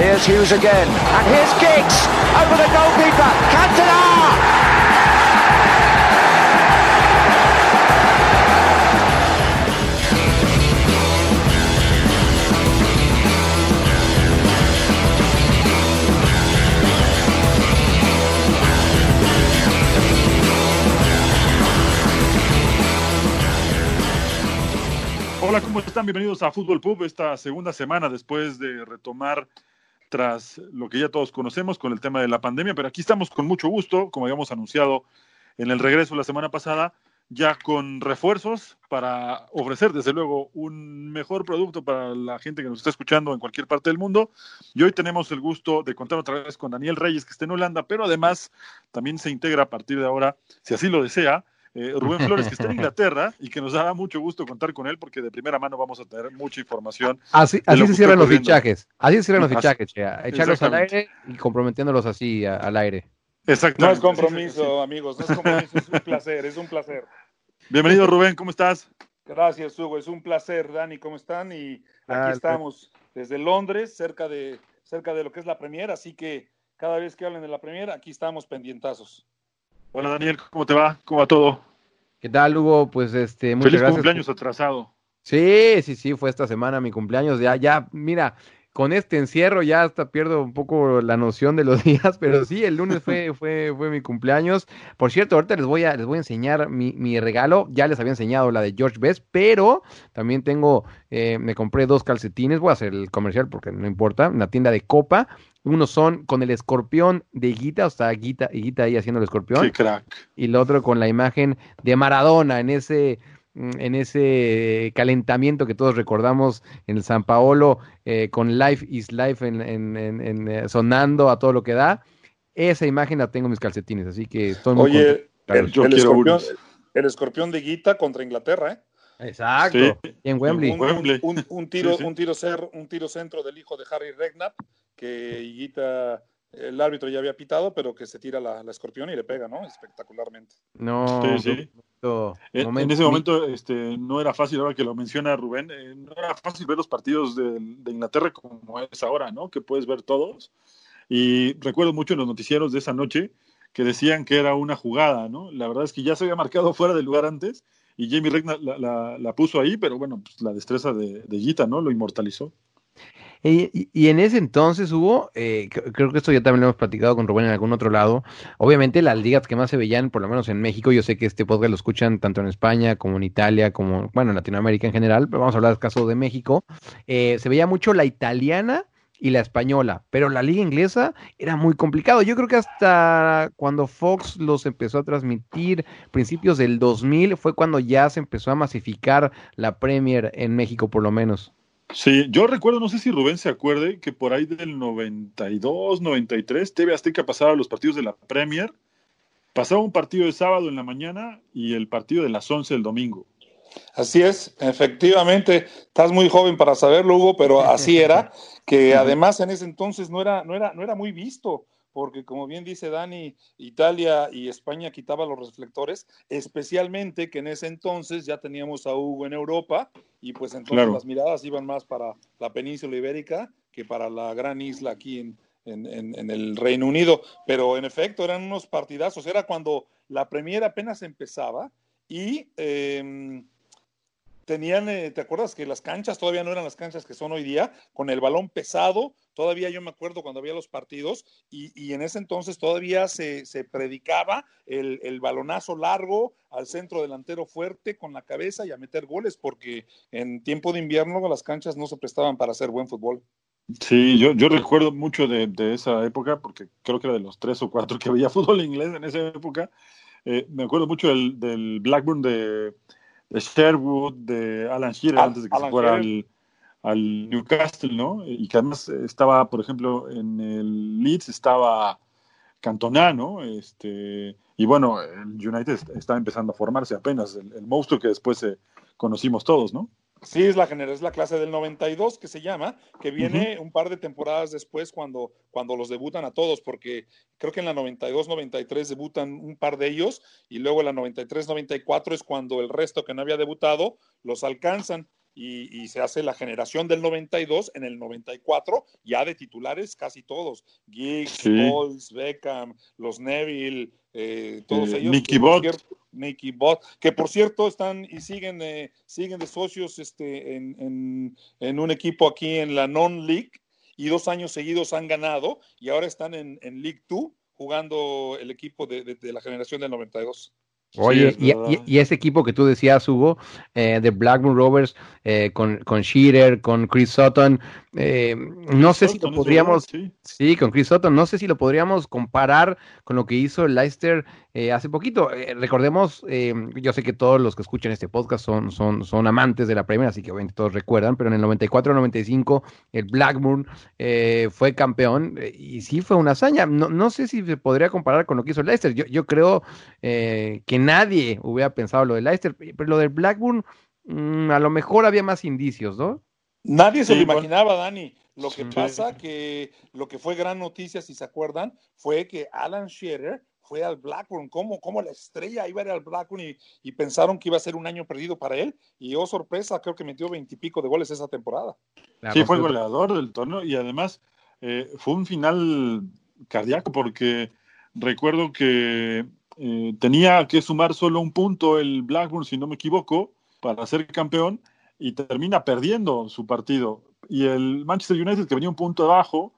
Here's Hughes again. And here's Giggs over the goalkeeper. Cantona! Hola, ¿cómo están? Bienvenidos a Fútbol Pub, esta segunda semana después de retomar tras lo que ya todos conocemos con el tema de la pandemia, pero aquí estamos con mucho gusto, como habíamos anunciado en el regreso la semana pasada, ya con refuerzos para ofrecer, desde luego, un mejor producto para la gente que nos está escuchando en cualquier parte del mundo. Y hoy tenemos el gusto de contar otra vez con Daniel Reyes, que está en Holanda, pero además también se integra a partir de ahora, si así lo desea, eh, Rubén Flores, que está en Inglaterra y que nos dará mucho gusto contar con él porque de primera mano vamos a tener mucha información. Así, de así lo se cierran los fichajes. Así se cierran los Así- fichajes, Chea. Echarlos al aire y comprometiéndolos así a- al aire. Exactamente. No es compromiso, amigos, no es compromiso, es un placer, es un placer. Bienvenido, Rubén, ¿cómo estás? Gracias, Hugo, es un placer, Dani, ¿cómo están? Y Ah, aquí estamos desde Londres, cerca de, cerca de lo que es la Premier, así que cada vez que hablen de la Premier, aquí estamos pendientazos. Hola, Daniel, ¿cómo te va? ¿Cómo va todo? ¿Qué tal, Hugo? Pues este, muchas Feliz gracias. cumpleaños atrasado. Sí, sí, sí, fue esta semana mi cumpleaños. Ya, ya, mira, con este encierro ya hasta pierdo un poco la noción de los días, pero sí, el lunes fue, fue, fue mi cumpleaños. Por cierto, ahorita les voy a, les voy a enseñar mi, mi regalo. Ya les había enseñado la de George Best, pero también tengo, eh, me compré dos calcetines. Voy a hacer el comercial porque no importa, en la tienda de Copa. Unos son con el escorpión de Guita, o sea, Guita, Guita ahí haciendo el escorpión Qué crack. y el otro con la imagen de Maradona en ese en ese calentamiento que todos recordamos en el San Paolo eh, con Life is Life en, en- en- en, eh, sonando a todo lo que da. Esa imagen la tengo en mis calcetines, así que estoy muy Oye, el, yo el quiero escorpión, unos. el escorpión de Guita contra Inglaterra, ¿eh? Exacto. Sí. Y en Wembley. Un, Wembley. un- un tiro, Sí, sí. un tiro cer- un tiro centro del hijo de Harry Redknapp, que Guita, el árbitro ya había pitado, pero que se tira la, la escorpión y le pega, ¿no? Espectacularmente. No, Sí, sí. Momento- En, ese momento este, no era fácil, ahora que lo menciona Rubén, eh, no era fácil ver los partidos de, de Inglaterra como es ahora, ¿no? Que puedes ver todos. Y recuerdo mucho en los noticieros de esa noche que decían que era una jugada, ¿no? La verdad es que ya se había marcado fuera del lugar antes y Jamie Regna la, la- la puso ahí, pero bueno, pues la destreza de, de Gita, ¿no? Lo inmortalizó. Y, y- en ese entonces hubo, eh, cre- creo que esto ya también lo hemos platicado con Rubén en algún otro lado, obviamente las ligas que más se veían, por lo menos en México, yo sé que este podcast lo escuchan tanto en España como en Italia, como, bueno, en Latinoamérica en general, pero vamos a hablar del caso de México, eh, se veía mucho la italiana y la española, pero la liga inglesa era muy complicado. Yo creo que hasta cuando Fox los empezó a transmitir, principios del 2000, fue cuando ya se empezó a masificar la Premier en México por lo menos. Sí, yo recuerdo, no sé si Rubén se acuerde, que por ahí del 92, 93, TV Azteca pasaba los partidos de la Premier, pasaba un partido de sábado en la mañana y el partido de las 11 del domingo. Así es, efectivamente, estás muy joven para saberlo, Hugo, pero así era, que además en ese entonces no era, no era, no era muy visto, porque como bien dice Dani, Italia y España quitaban los reflectores, especialmente que en ese entonces ya teníamos a Hugo en Europa, y pues entonces Claro. las miradas iban más para la península ibérica que para la gran isla aquí en, en- en- en el Reino Unido. Pero en efecto, eran unos partidazos, era cuando la Premier apenas empezaba y em, tenían, eh, ¿te acuerdas que las canchas todavía no eran las canchas que son hoy día? Con el balón pesado, todavía yo me acuerdo cuando había los partidos y, y en ese entonces todavía se, se predicaba el, el balonazo largo al centro delantero fuerte con la cabeza y a meter goles, porque en tiempo de invierno las canchas no se prestaban para hacer buen fútbol. Sí, yo, yo recuerdo mucho de, de esa época, porque creo que era de los tres o cuatro que veía fútbol inglés en esa época. Eh, me acuerdo mucho del, del Blackburn de, de Sherwood, de Alan Shearer, Al- antes de que Alan se fuera al. Al Newcastle, ¿no? Y que además estaba, por ejemplo, en el Leeds estaba Cantona, ¿no? Este, y bueno, el United est- estaba empezando a formarse apenas, el, el monstruo que después eh, conocimos todos, ¿no? Sí, es la es la clase del 92 que se llama, que viene un par de temporadas después cuando, cuando los debutan a todos, porque creo que en la 92-93 debutan un par de ellos y luego en la 93-94 es cuando el resto que no había debutado los alcanzan y, y se hace la generación del 92 en el 94, ya de titulares casi todos, Giggs, Sí. Beckham, los Neville, eh, todos Eh, ellos. Nicky cierto- Nicky Bot, que por cierto están y siguen, eh, siguen de socios este, en, en- en un equipo aquí en la Non-League y dos años seguidos han ganado y ahora están en, en League 2 jugando el equipo de, de- de la generación del 92. Oye, Sí, y, y- y ese equipo que tú decías, Hugo, eh, de Blackburn Rovers, eh, con, con Shearer, con Chris Sutton, eh, no sé si lo podríamos, verdad, sí. sí, con Chris Sutton, no sé si lo podríamos comparar con lo que hizo el Leicester eh, hace poquito. Eh, recordemos, yo sé que todos los que escuchan este podcast son, son, son amantes de la Premier, así que obviamente todos recuerdan, pero en el 94-95 el Blackburn fue campeón y sí fue una hazaña. No, no sé si se podría comparar con lo que hizo el Leicester. Yo, yo creo que nadie hubiera pensado lo del Leicester, pero lo del Blackburn, mm, a lo mejor había más indicios, ¿no? Nadie se Sí, lo imaginaba, Dani. Lo que Sí. pasa que lo que fue gran noticia, si se acuerdan, fue que Alan Shearer fue al Blackburn, como, como la estrella iba a ir al Blackburn y, y pensaron que iba a ser un año perdido para él. Y oh, sorpresa, creo que metió veintipico de goles esa temporada. La Sí, fue el goleador del torneo y además eh, fue un final cardíaco porque recuerdo que eh, tenía que sumar solo un punto el Blackburn, si no me equivoco, para ser campeón y termina perdiendo su partido. Y el Manchester United, que venía un punto abajo,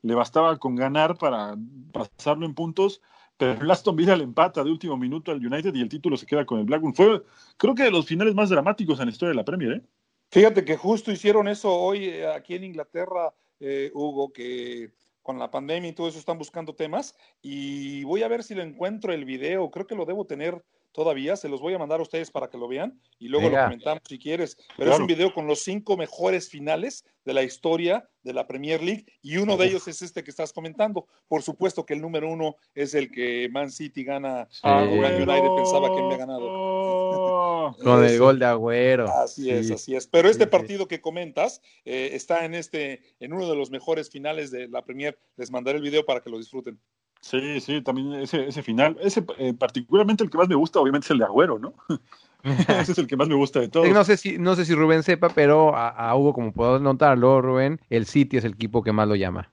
le bastaba con ganar para pasarlo en puntos, pero el Aston Villa le empata de último minuto al United y el título se queda con el Blackburn. Fue, creo que de los finales más dramáticos en la historia de la Premier, ¿eh? Fíjate que justo hicieron eso hoy eh, aquí en Inglaterra, eh, Hugo, que con la pandemia y todo eso están buscando temas. Y voy a ver si lo encuentro el video. Creo que lo debo tener todavía. Se los voy a mandar a ustedes para que lo vean y luego Venga. lo comentamos si quieres. Pero es un video con los cinco mejores finales de la historia de la Premier League y uno de ellos es este que estás comentando. Por supuesto que el número uno es el que Man City gana. Sí. a United pensaba que había ganado. ganado. Con el gol de Agüero. Así es, Sí. así es. Pero este Sí, sí. partido que comentas eh, está en este, en uno de los mejores finales de la Premier. Les mandaré el video para que lo disfruten. Sí, sí, también ese, ese final, ese eh, particularmente el que más me gusta, obviamente es el de Agüero, ¿no? ese es el que más me gusta de todos. Eh, No sé si, no sé si Rubén sepa, pero a, a Hugo, como puedo notarlo, Rubén, el City es el equipo que más lo llama.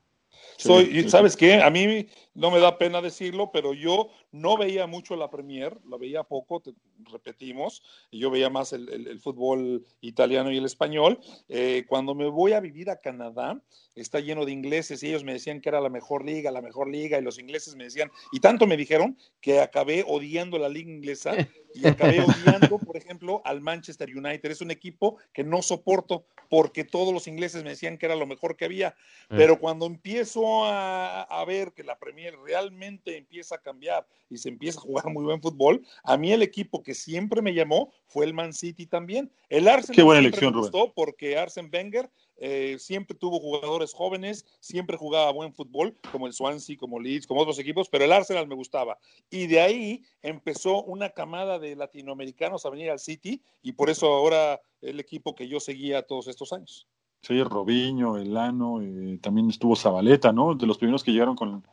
Soy, ¿Sabes qué? A mí no me da pena decirlo, pero yo no veía mucho la Premier, la veía poco, te- repetimos, yo veía más el, el- el fútbol italiano y el español. Eh, cuando me voy a vivir a Canadá, está lleno de ingleses y ellos me decían que era la mejor liga, la mejor liga, y los ingleses me decían, y tanto me dijeron que acabé odiando la liga inglesa y acabé odiando, por ejemplo, al Manchester United. Es un equipo que no soporto porque todos los ingleses me decían que era lo mejor que había. Pero cuando empiezo a, a ver que la Premier realmente empieza a cambiar y se empieza a jugar muy buen fútbol, a mí el equipo que siempre me llamó fue el Man City también. El Arsenal Qué buena elección, me Rubén. gustó porque Arsene Wenger eh, siempre tuvo jugadores jóvenes, siempre jugaba buen fútbol, como el Swansea, como Leeds, como otros equipos, pero el Arsenal me gustaba. Y de ahí empezó una camada de latinoamericanos a venir al City y por eso ahora el equipo que yo seguía todos estos años. Sí, Robinho, Elano, eh, también estuvo Zabaleta, ¿no? De los primeros que llegaron con,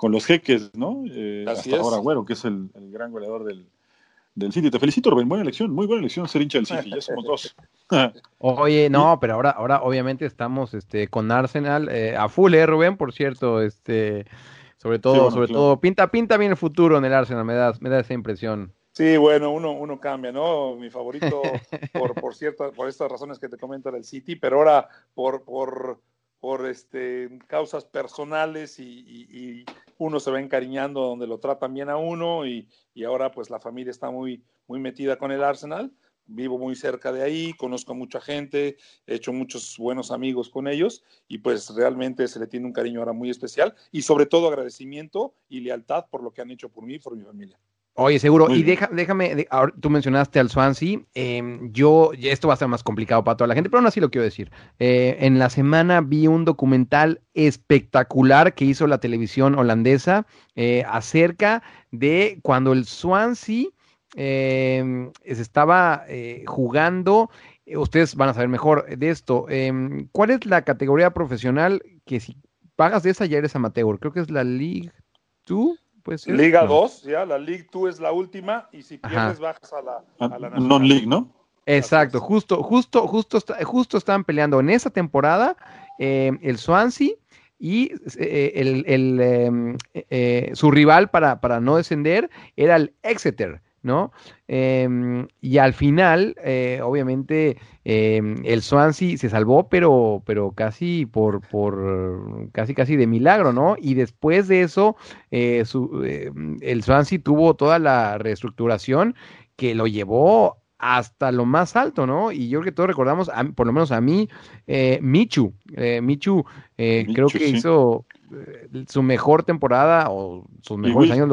con los jeques, ¿no? Eh, Así hasta es. ahora Agüero, que es el, el gran goleador del, del City. Te felicito, Rubén, buena elección, muy buena elección ser hincha del City, ya somos dos. Oye, no, pero ahora, ahora obviamente estamos este, con Arsenal eh, a full, ¿eh, Rubén? Por cierto, este, sobre todo, bueno, sobre claro. todo, pinta, pinta bien el futuro en el Arsenal, me da, me da esa impresión. Sí, bueno, uno, uno cambia, ¿no? Mi favorito, por, por cierto, por estas razones que te comento, era el City, pero ahora por, por, por este, causas personales y, uno se va encariñando donde lo tratan bien a uno y, y ahora pues la familia está muy, muy metida con el Arsenal. Vivo muy cerca de ahí, conozco a mucha gente, he hecho muchos buenos amigos con ellos y pues realmente se le tiene un cariño ahora muy especial y sobre todo agradecimiento y lealtad por lo que han hecho por mí y por mi familia. Oye, seguro. Muy y deja, déjame, de- ahora tú mencionaste al Swansea. eh, yo, esto va a ser más complicado para toda la gente, pero aún así lo quiero decir. Eh, en la semana vi un documental espectacular que hizo la televisión holandesa eh, acerca de cuando el Swansea eh, se estaba eh, jugando. Ustedes van a saber mejor de esto. em, ¿Cuál es la categoría profesional que si pagas de esa ya eres amateur? Creo que es la League 2. ¿Puede ser? Liga No. 2, ya, la League 2 es la última y si Ajá. pierdes bajas a la, a la nacional. Non-league, ¿no? Exacto, justo, justo, justo, está- justo estaban peleando en esa temporada eh, el Swansea y eh, el, el, em, eh, eh, su rival para, para no descender era el Exeter, ¿no? Em, y al final, eh, obviamente, em, el Swansea se salvó, pero, pero casi por, por casi casi de milagro, ¿no? Y después de eso, eh, su- eh, el Swansea tuvo toda la reestructuración que lo llevó hasta lo más alto, ¿no? Y yo creo que todos recordamos, a por lo menos a mí, eh, Michu, Michu, eh, creo Michu, que sí. hizo su mejor temporada o sus Y mejores años.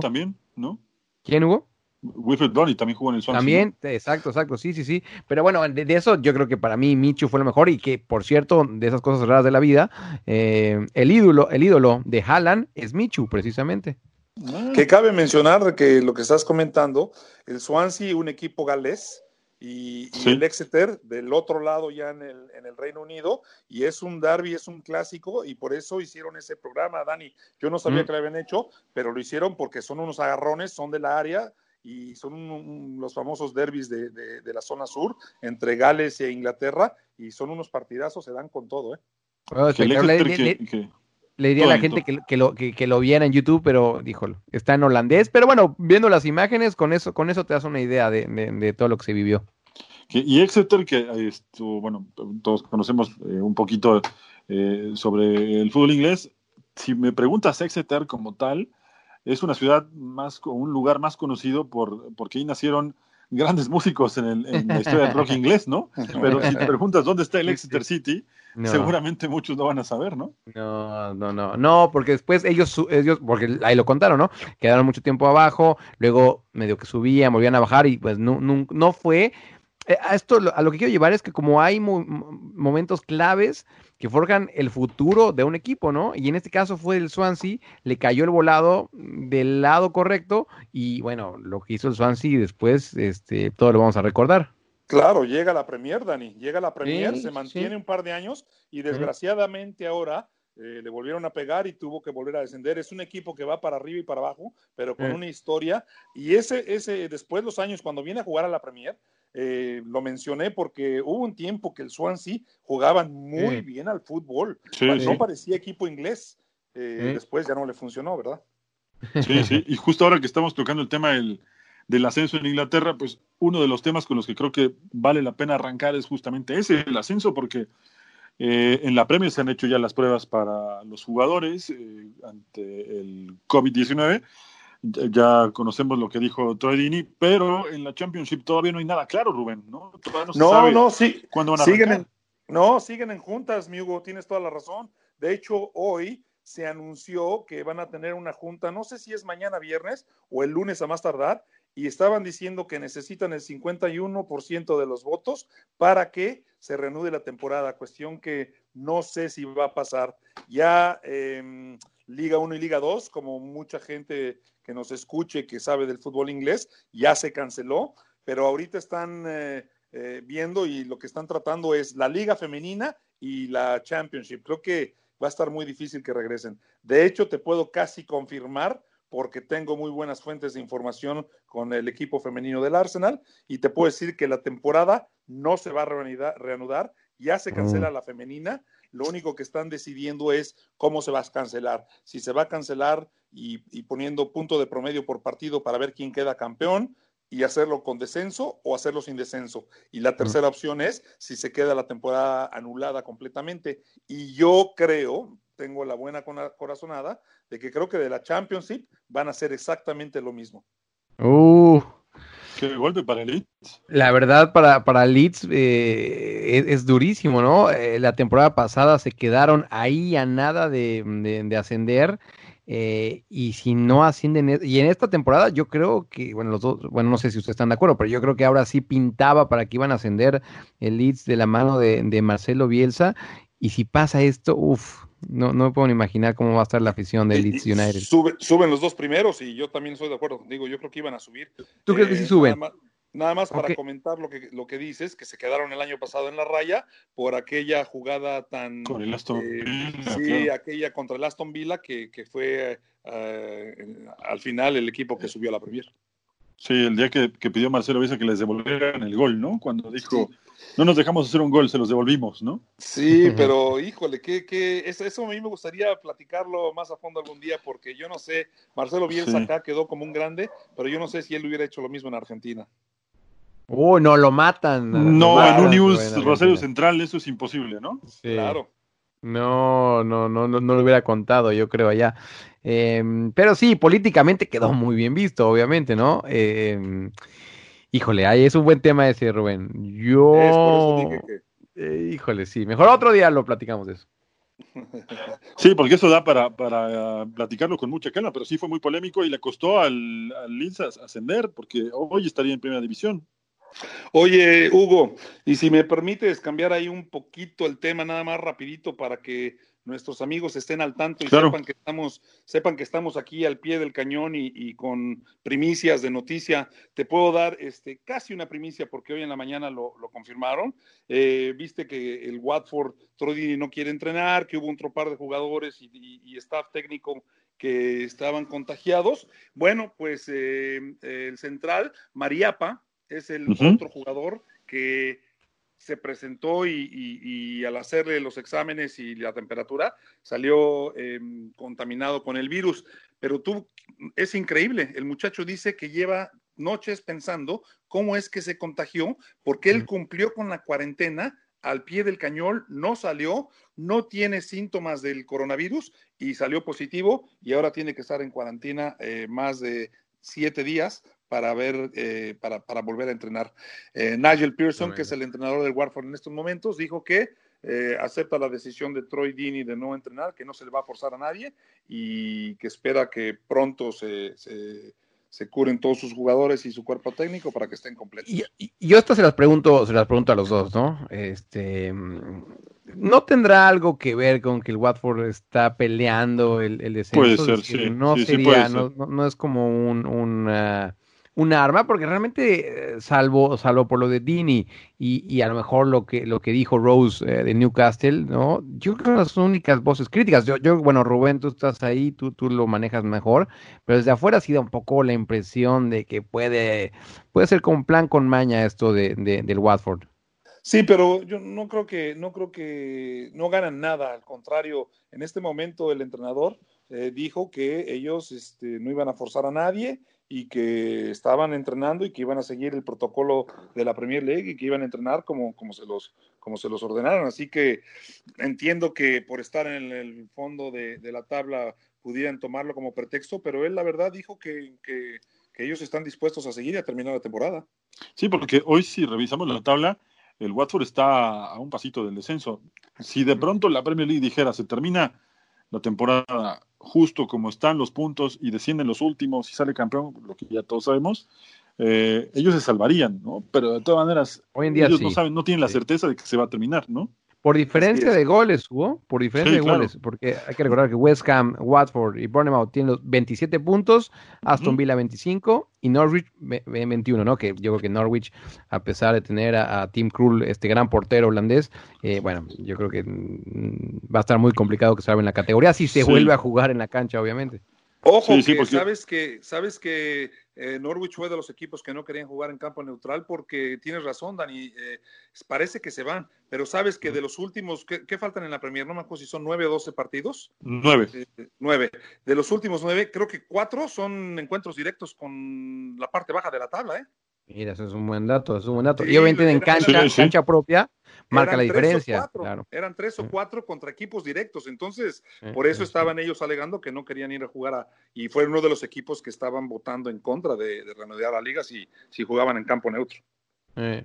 También, ¿no? ¿Quién, Hugo? Wilfred Donny también jugó en el Swansea. También, exacto, exacto, sí, sí, sí. Pero bueno, de, de eso yo creo que para mí Michu fue lo mejor y que, por cierto, de esas cosas raras de la vida, eh, el ídolo, el ídolo de Haaland es Michu, precisamente. ¿no? Que cabe mencionar que lo que estás comentando, el Swansea, un equipo galés, y, y Sí. el Exeter del otro lado ya en el, en el Reino Unido, y es un derby, es un clásico, y por eso hicieron ese programa, Dani. Yo no sabía Mm. que lo habían hecho, pero lo hicieron porque son unos agarrones, son de la área, y son un- un- los famosos derbis de, de- de la zona sur, entre Gales e Inglaterra, y son unos partidazos, se dan con todo, ¿eh? Bueno, Que. Exeter Le- le- que- que- Le diría a la gente que, que lo, que, que lo viera en YouTube, pero díjolo, está en holandés. Pero bueno, viendo las imágenes, con eso, con eso te das una idea de, de- de todo lo que se vivió. Que- y Exeter, que esto, bueno, todos conocemos eh, un poquito eh, sobre el fútbol inglés. Si me preguntas Exeter como tal, es una ciudad más, un lugar más conocido por, porque ahí nacieron grandes músicos en, el- en la historia del rock inglés, ¿no? Pero si te preguntas dónde está el Exeter City, No, seguramente muchos no van a saber, ¿no? no, no, no, no, porque después ellos, ellos, porque ahí lo contaron, ¿no? Quedaron mucho tiempo abajo, luego medio que subían, volvían a bajar y pues no, no, no fue. Eh, A esto, lo- a lo que quiero llevar es que como hay mo- mo- momentos claves que forjan el futuro de un equipo, ¿no? Y en este caso fue el Swansea, le cayó el volado del lado correcto y bueno, lo que hizo el Swansea después, este, todo lo vamos a recordar. Claro, llega la Premier, Dani, llega la Premier, Sí, se mantiene sí. un par de años y desgraciadamente ahora eh, le volvieron a pegar y tuvo que volver a descender. Es un equipo que va para arriba y para abajo, pero con Sí. una historia. Y ese, ese, después los años, cuando viene a jugar a la Premier, eh, lo mencioné porque hubo un tiempo que el Swansea jugaban muy Sí. bien al fútbol. Sí, no sí. parecía equipo inglés. Eh. Después ya no le funcionó, ¿verdad? Sí, sí. Y justo ahora que estamos tocando el tema del, del ascenso en Inglaterra, pues uno de los temas con los que creo que vale la pena arrancar es justamente ese, el ascenso, porque eh, en la Premier se han hecho ya las pruebas para los jugadores eh, ante el COVID-19. Ya, conocemos lo que dijo Troy pero en la Championship todavía no hay nada claro, Rubén, ¿no? Todavía no se No, sabe no, sí. cuándo van a Siguen arrancar. en, no, siguen en juntas, mi Hugo, tienes toda la razón. De hecho, hoy se anunció que van a tener una junta, no sé si es mañana viernes o el lunes a más tardar, y estaban diciendo que necesitan el 51% de los votos para que se reanude la temporada, cuestión que no sé si va a pasar. Ya eh, Liga 1 y Liga 2, como mucha gente que nos escuche, que sabe del fútbol inglés, ya se canceló, pero ahorita están... Eh, eh, viendo y lo que están tratando es la liga femenina y la championship. Creo que va a estar muy difícil que regresen. De hecho, te puedo casi confirmar porque tengo muy buenas fuentes de información con el equipo femenino del Arsenal y te puedo decir que la temporada no se va a reanudar, reanudar ya se cancela la femenina, lo único que están decidiendo es cómo se va a cancelar, si se va a cancelar y, y poniendo punto de promedio por partido para ver quién queda campeón, y hacerlo con descenso o hacerlo sin descenso. Y la tercera opción es si se queda la temporada anulada completamente. Y yo creo, tengo la buena corazonada, de que creo que de la Championship van a hacer exactamente lo mismo. Uh, Qué golpe para Leeds. la verdad, para, para Leeds eh, es, durísimo, ¿no? Eh, la temporada pasada se quedaron ahí a nada de, de- de ascender. Eh, y si no ascienden, e, y en esta temporada yo creo que, bueno, los dos, bueno, no sé si ustedes están de acuerdo, pero yo creo que ahora sí pintaba para que iban a ascender el Leeds de la mano de, de Marcelo Bielsa. Y si pasa esto, uff, no, no me puedo ni imaginar cómo va a estar la afición de Leeds United. Sube, suben los dos primeros y yo también estoy de acuerdo contigo. Yo creo que iban a subir. ¿Tú crees que sí suben? Nada más, nada más para comentar lo que, lo que dices, que se quedaron el año pasado en la raya por aquella jugada tan... Con el Aston eh, Villa, sí, claro. aquella contra el Aston Villa que, que fue eh, al final el equipo que subió a la Premier. Sí, el día que, que pidió Marcelo Bielsa que les devolvieran el gol, ¿no? Cuando dijo, no nos dejamos hacer un gol, se los devolvimos, ¿no? Sí, pero híjole, que, que eso, eso a mí me gustaría platicarlo más a fondo algún día, porque yo no sé, Marcelo Bielsa Sí. acá quedó como un grande, pero yo no sé si él hubiera hecho lo mismo en Argentina. Uy, no, lo matan. lo No, matan, en un news Rosario. Central eso es imposible, ¿no? Sí. Claro. No, no, no, no, no lo hubiera contado, yo creo allá. Em, pero sí, políticamente quedó muy bien visto, obviamente, ¿no? Em, híjole, ahí es un buen tema ese, Rubén. Yo, Es por eso dije que... eh, híjole, sí, mejor otro día lo platicamos de eso. Sí, porque eso da para, para platicarlo con mucha calma, pero sí fue muy polémico y le costó al, al ascender, porque hoy estaría en primera división. Oye, Hugo, y si me permites cambiar ahí un poquito el tema nada más rapidito para que nuestros amigos estén al tanto y Claro. sepan que estamos, sepan que estamos aquí al pie del cañón y, y con primicias de noticia. Te puedo dar este, casi una primicia porque hoy en la mañana lo, lo confirmaron. Eh, Viste que el Watford Troy no quiere entrenar, que hubo un tropar de jugadores y, y- y staff técnico que estaban contagiados. Bueno, pues eh, el central, Mariapa, es el otro jugador que se presentó y, y- y al hacerle los exámenes y la temperatura salió eh, contaminado con el virus. Pero tú, es increíble, el muchacho dice que lleva noches pensando cómo es que se contagió, porque él cumplió con la cuarentena al pie del cañón, no salió, no tiene síntomas del coronavirus y salió positivo y ahora tiene que estar en cuarentena eh, más de siete días para ver, eh, para, para volver a entrenar. Eh, Nigel Pearson, que es el entrenador del Watford en estos momentos, dijo que eh, acepta la decisión de Troy Deeney de no entrenar, que no se le va a forzar a nadie y que espera que pronto se, se, se curen todos sus jugadores y su cuerpo técnico para que estén completos. Y, y- yo esto se las pregunto, se las pregunto a los dos, ¿no? Este, ¿no tendrá algo que ver con que el Watford está peleando el, el descenso? Puede Es ser, decir, sí, No sí, sí sería, puede no, ser. no- no es como un, un, ah, un arma, porque realmente, eh, salvo, salvo por lo de Dini y, y a lo mejor lo que, lo que dijo Rose eh, de Newcastle, ¿no? Yo creo que las únicas voces críticas. Yo, yo, bueno, Rubén, tú estás ahí, tú, tú lo manejas mejor, pero desde afuera sí da un poco la impresión de que puede, puede ser con plan con maña esto de- del Watford. Sí, pero yo no creo que no creo que no ganan nada. Al contrario, en este momento el entrenador eh, dijo que ellos este, no iban a forzar a nadie y que estaban entrenando y que iban a seguir el protocolo de la Premier League y que iban a entrenar como, como se los como se los ordenaron. Así que entiendo que por estar en el fondo de, de la tabla pudieran tomarlo como pretexto, pero él la verdad dijo que, que, que ellos están dispuestos a seguir y a terminar la temporada. Sí, porque hoy si revisamos la tabla, el Watford está a un pasito del descenso. Si de pronto la Premier League dijera, se termina la temporada justo como están los puntos y descienden los últimos y sale campeón, lo que ya todos sabemos, eh, ellos se salvarían, ¿no? Pero de todas maneras, Hoy en día ellos sí. no saben, no tienen la certeza de que se va a terminar, ¿no? Por diferencia de goles, Hugo, por diferencia Sí, de claro. goles, porque hay que recordar que West Ham, Watford y Bournemouth tienen los 27 puntos, Aston. Villa 25 y Norwich ve- ve 21, ¿no? Que yo creo que Norwich, a pesar de tener a, a Tim Krul, este gran portero holandés, eh, bueno, yo creo que mm, va a estar muy complicado que salga en la categoría si se Sí. vuelve a jugar en la cancha, obviamente. Ojo, Sí, sí, que porque- sabes que sabes que eh, Norwich fue de los equipos que no querían jugar en campo neutral porque tienes razón, Dani. eh, parece que se van, pero sabes que de los últimos, ¿qué, qué faltan en la Premier? No me acuerdo si son nueve o doce partidos. Nueve. Eh, nueve. De los últimos nueve, creo que cuatro son encuentros directos con la parte baja de la tabla, ¿eh? Mira, eso es un buen dato, es un buen dato. Sí, y obviamente en cancha, Sí, sí. cancha propia, marca la Eran tres o diferencia. cuatro, Claro. Eran tres o cuatro contra equipos directos. Entonces, por eso estaban ellos alegando que no querían ir a jugar a. Y fue uno de los equipos que estaban votando en contra de, de reanudar la liga si, si jugaban en campo neutro. Eh.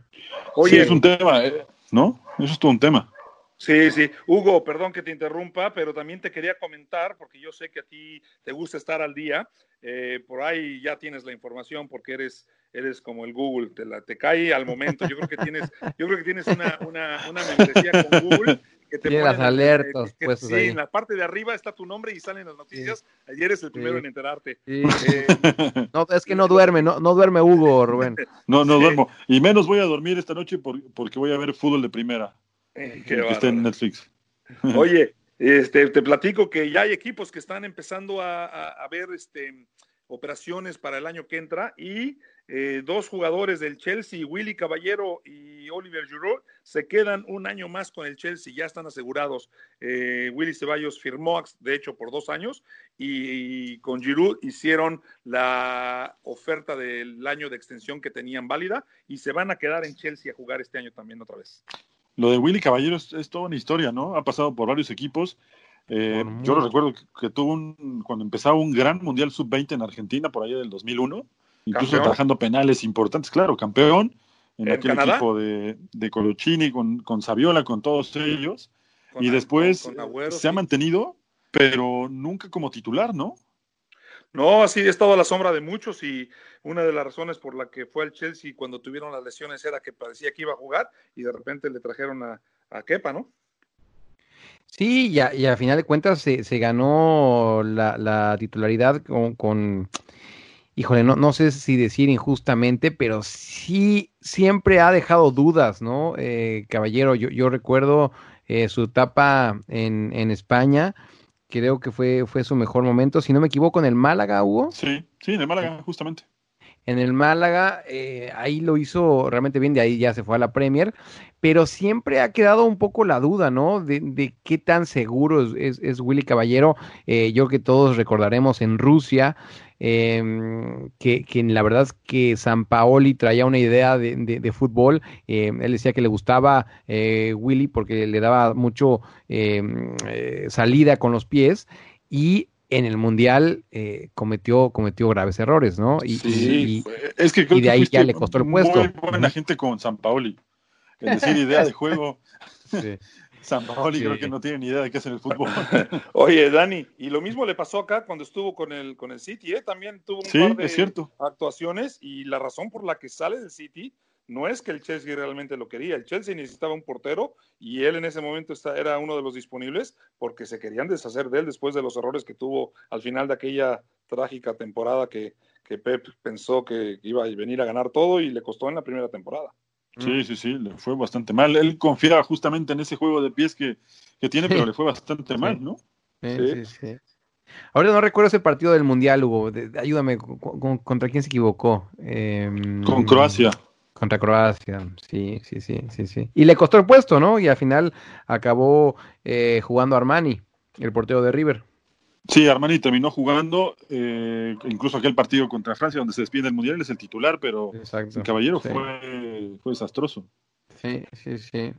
Oye, sí, es un tema, eh, ¿no? Eso es todo un tema. Sí, sí. Hugo, perdón que te interrumpa, pero también te quería comentar, porque yo sé que a ti te gusta estar al día. Eh, por ahí ya tienes la información porque eres, eres como el Google, te, la, te cae al momento. Yo creo que tienes, yo creo que tienes una, una, una membresía con Google. Que te ponen, alertas que- puestas sí, ahí. en la parte de arriba está tu nombre y salen las noticias. Ayer eres el primero Sí. en enterarte. Sí. Eh, No, es que no duerme, no, no duerme Hugo, Rubén. No, no Sí. duermo. Y menos voy a dormir esta noche por- porque voy a ver fútbol de primera. Eh, que está en. Netflix. Oye, este, te platico que ya hay equipos que están empezando a, a- a ver este, operaciones para el año que entra y eh, dos jugadores del Chelsea, Willy Caballero y Oliver Giroud, se quedan un año más con el Chelsea, ya están asegurados. Eh, Willy Ceballos firmó, de hecho, por dos años y, y con Giroud hicieron la oferta del año de extensión que tenían válida y se van a quedar en Chelsea a jugar este año también otra vez. Lo de Willy Caballero es, es toda una historia, ¿no? Ha pasado por varios equipos. Eh, yo lo recuerdo que, que tuvo un, cuando empezaba un gran Mundial Sub-20 en Argentina, por allá del 2001, incluso Campeón. trabajando penales importantes, claro, campeón en, ¿En aquel Canadá? equipo de, de Colochini, con, con Saviola, con todos ellos. Con- y después Agüero, se ha mantenido, pero nunca como titular, ¿no? No, sí, he estado a la sombra de muchos y una de las razones por la que fue al Chelsea cuando tuvieron las lesiones era que parecía que iba a jugar y de repente le trajeron a, a Kepa, ¿no? Sí, y a, y a final de cuentas se, se ganó la, la titularidad con, con- híjole, no, no sé si decir injustamente, pero sí siempre ha dejado dudas, ¿no? Eh, caballero, yo, yo recuerdo eh, su etapa en, en España, creo que fue, fue su mejor momento, si no me equivoco, en el Málaga, Hugo. Sí, sí, en el Málaga, justamente. En el Málaga, eh, ahí lo hizo realmente bien, de ahí ya se fue a la Premier, pero siempre ha quedado un poco la duda, ¿no? De, de qué tan seguro es, es- es Willy Caballero. Eh, yo que todos recordaremos en Rusia, eh, que, que la verdad es que San Paoli traía una idea de, de- de fútbol. eh, él decía que le gustaba eh, Willy porque le daba mucho eh, eh, salida con los pies y en el Mundial eh, cometió, cometió graves errores, ¿no? Y, y- es que creo y de que ahí ya le costó el puesto. Muy buena gente con San Paoli. Es decir, idea de juego. Sí. San Paoli Sí. creo que no tiene ni idea de qué es en el fútbol. Oye, Dani, y lo mismo le pasó acá cuando estuvo con el, con el City, ¿eh? También tuvo un Sí, par de es cierto. actuaciones y la razón por la que sale del City no es que el Chelsea realmente lo quería, el Chelsea necesitaba un portero y él en ese momento está- era uno de los disponibles porque se querían deshacer de él después de los errores que tuvo al final de aquella trágica temporada que, que Pep pensó que iba a venir a ganar todo y le costó en la primera temporada. Sí, sí, sí, le fue bastante mal. Él confiaba justamente en ese juego de pies que, que tiene, pero le fue bastante mal, ¿no? Sí, Sí. sí. Ahorita no recuerdo ese partido del Mundial, Hugo. de- ayúdame, cu- ¿contra quién se equivocó? Em, Con Croacia. Contra Croacia, sí, sí, sí, sí, sí. Y le costó el puesto, ¿no? Y al final acabó eh, jugando Armani, el portero de River. Sí, Armani terminó jugando, eh, incluso aquel partido contra Francia, donde se despide del Mundial, es el titular, pero Exacto. el caballero Sí. fue, fue desastroso. Sí, sí, sí.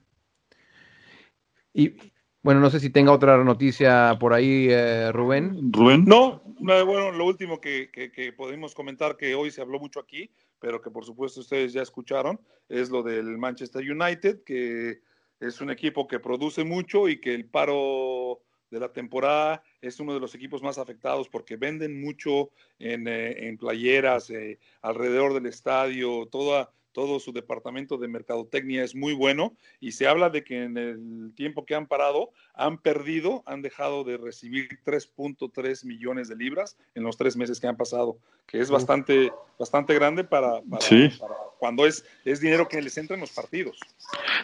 Y bueno, no sé si tenga otra noticia por ahí, eh, Rubén. Rubén. No, no, bueno, lo último que, que, que podemos comentar que hoy se habló mucho aquí, pero que por supuesto ustedes ya escucharon, es lo del Manchester United, que es un equipo que produce mucho y que el paro de la temporada. Es uno de los equipos más afectados porque venden mucho en, eh, en playeras eh, alrededor del estadio, toda, todo su departamento de mercadotecnia es muy bueno y se habla de que en el tiempo que han parado han perdido, han dejado de recibir 3.3 millones de libras en los tres meses que han pasado, que es bastante, bastante grande para, para- Sí. para cuando es, es dinero que les entra en los partidos.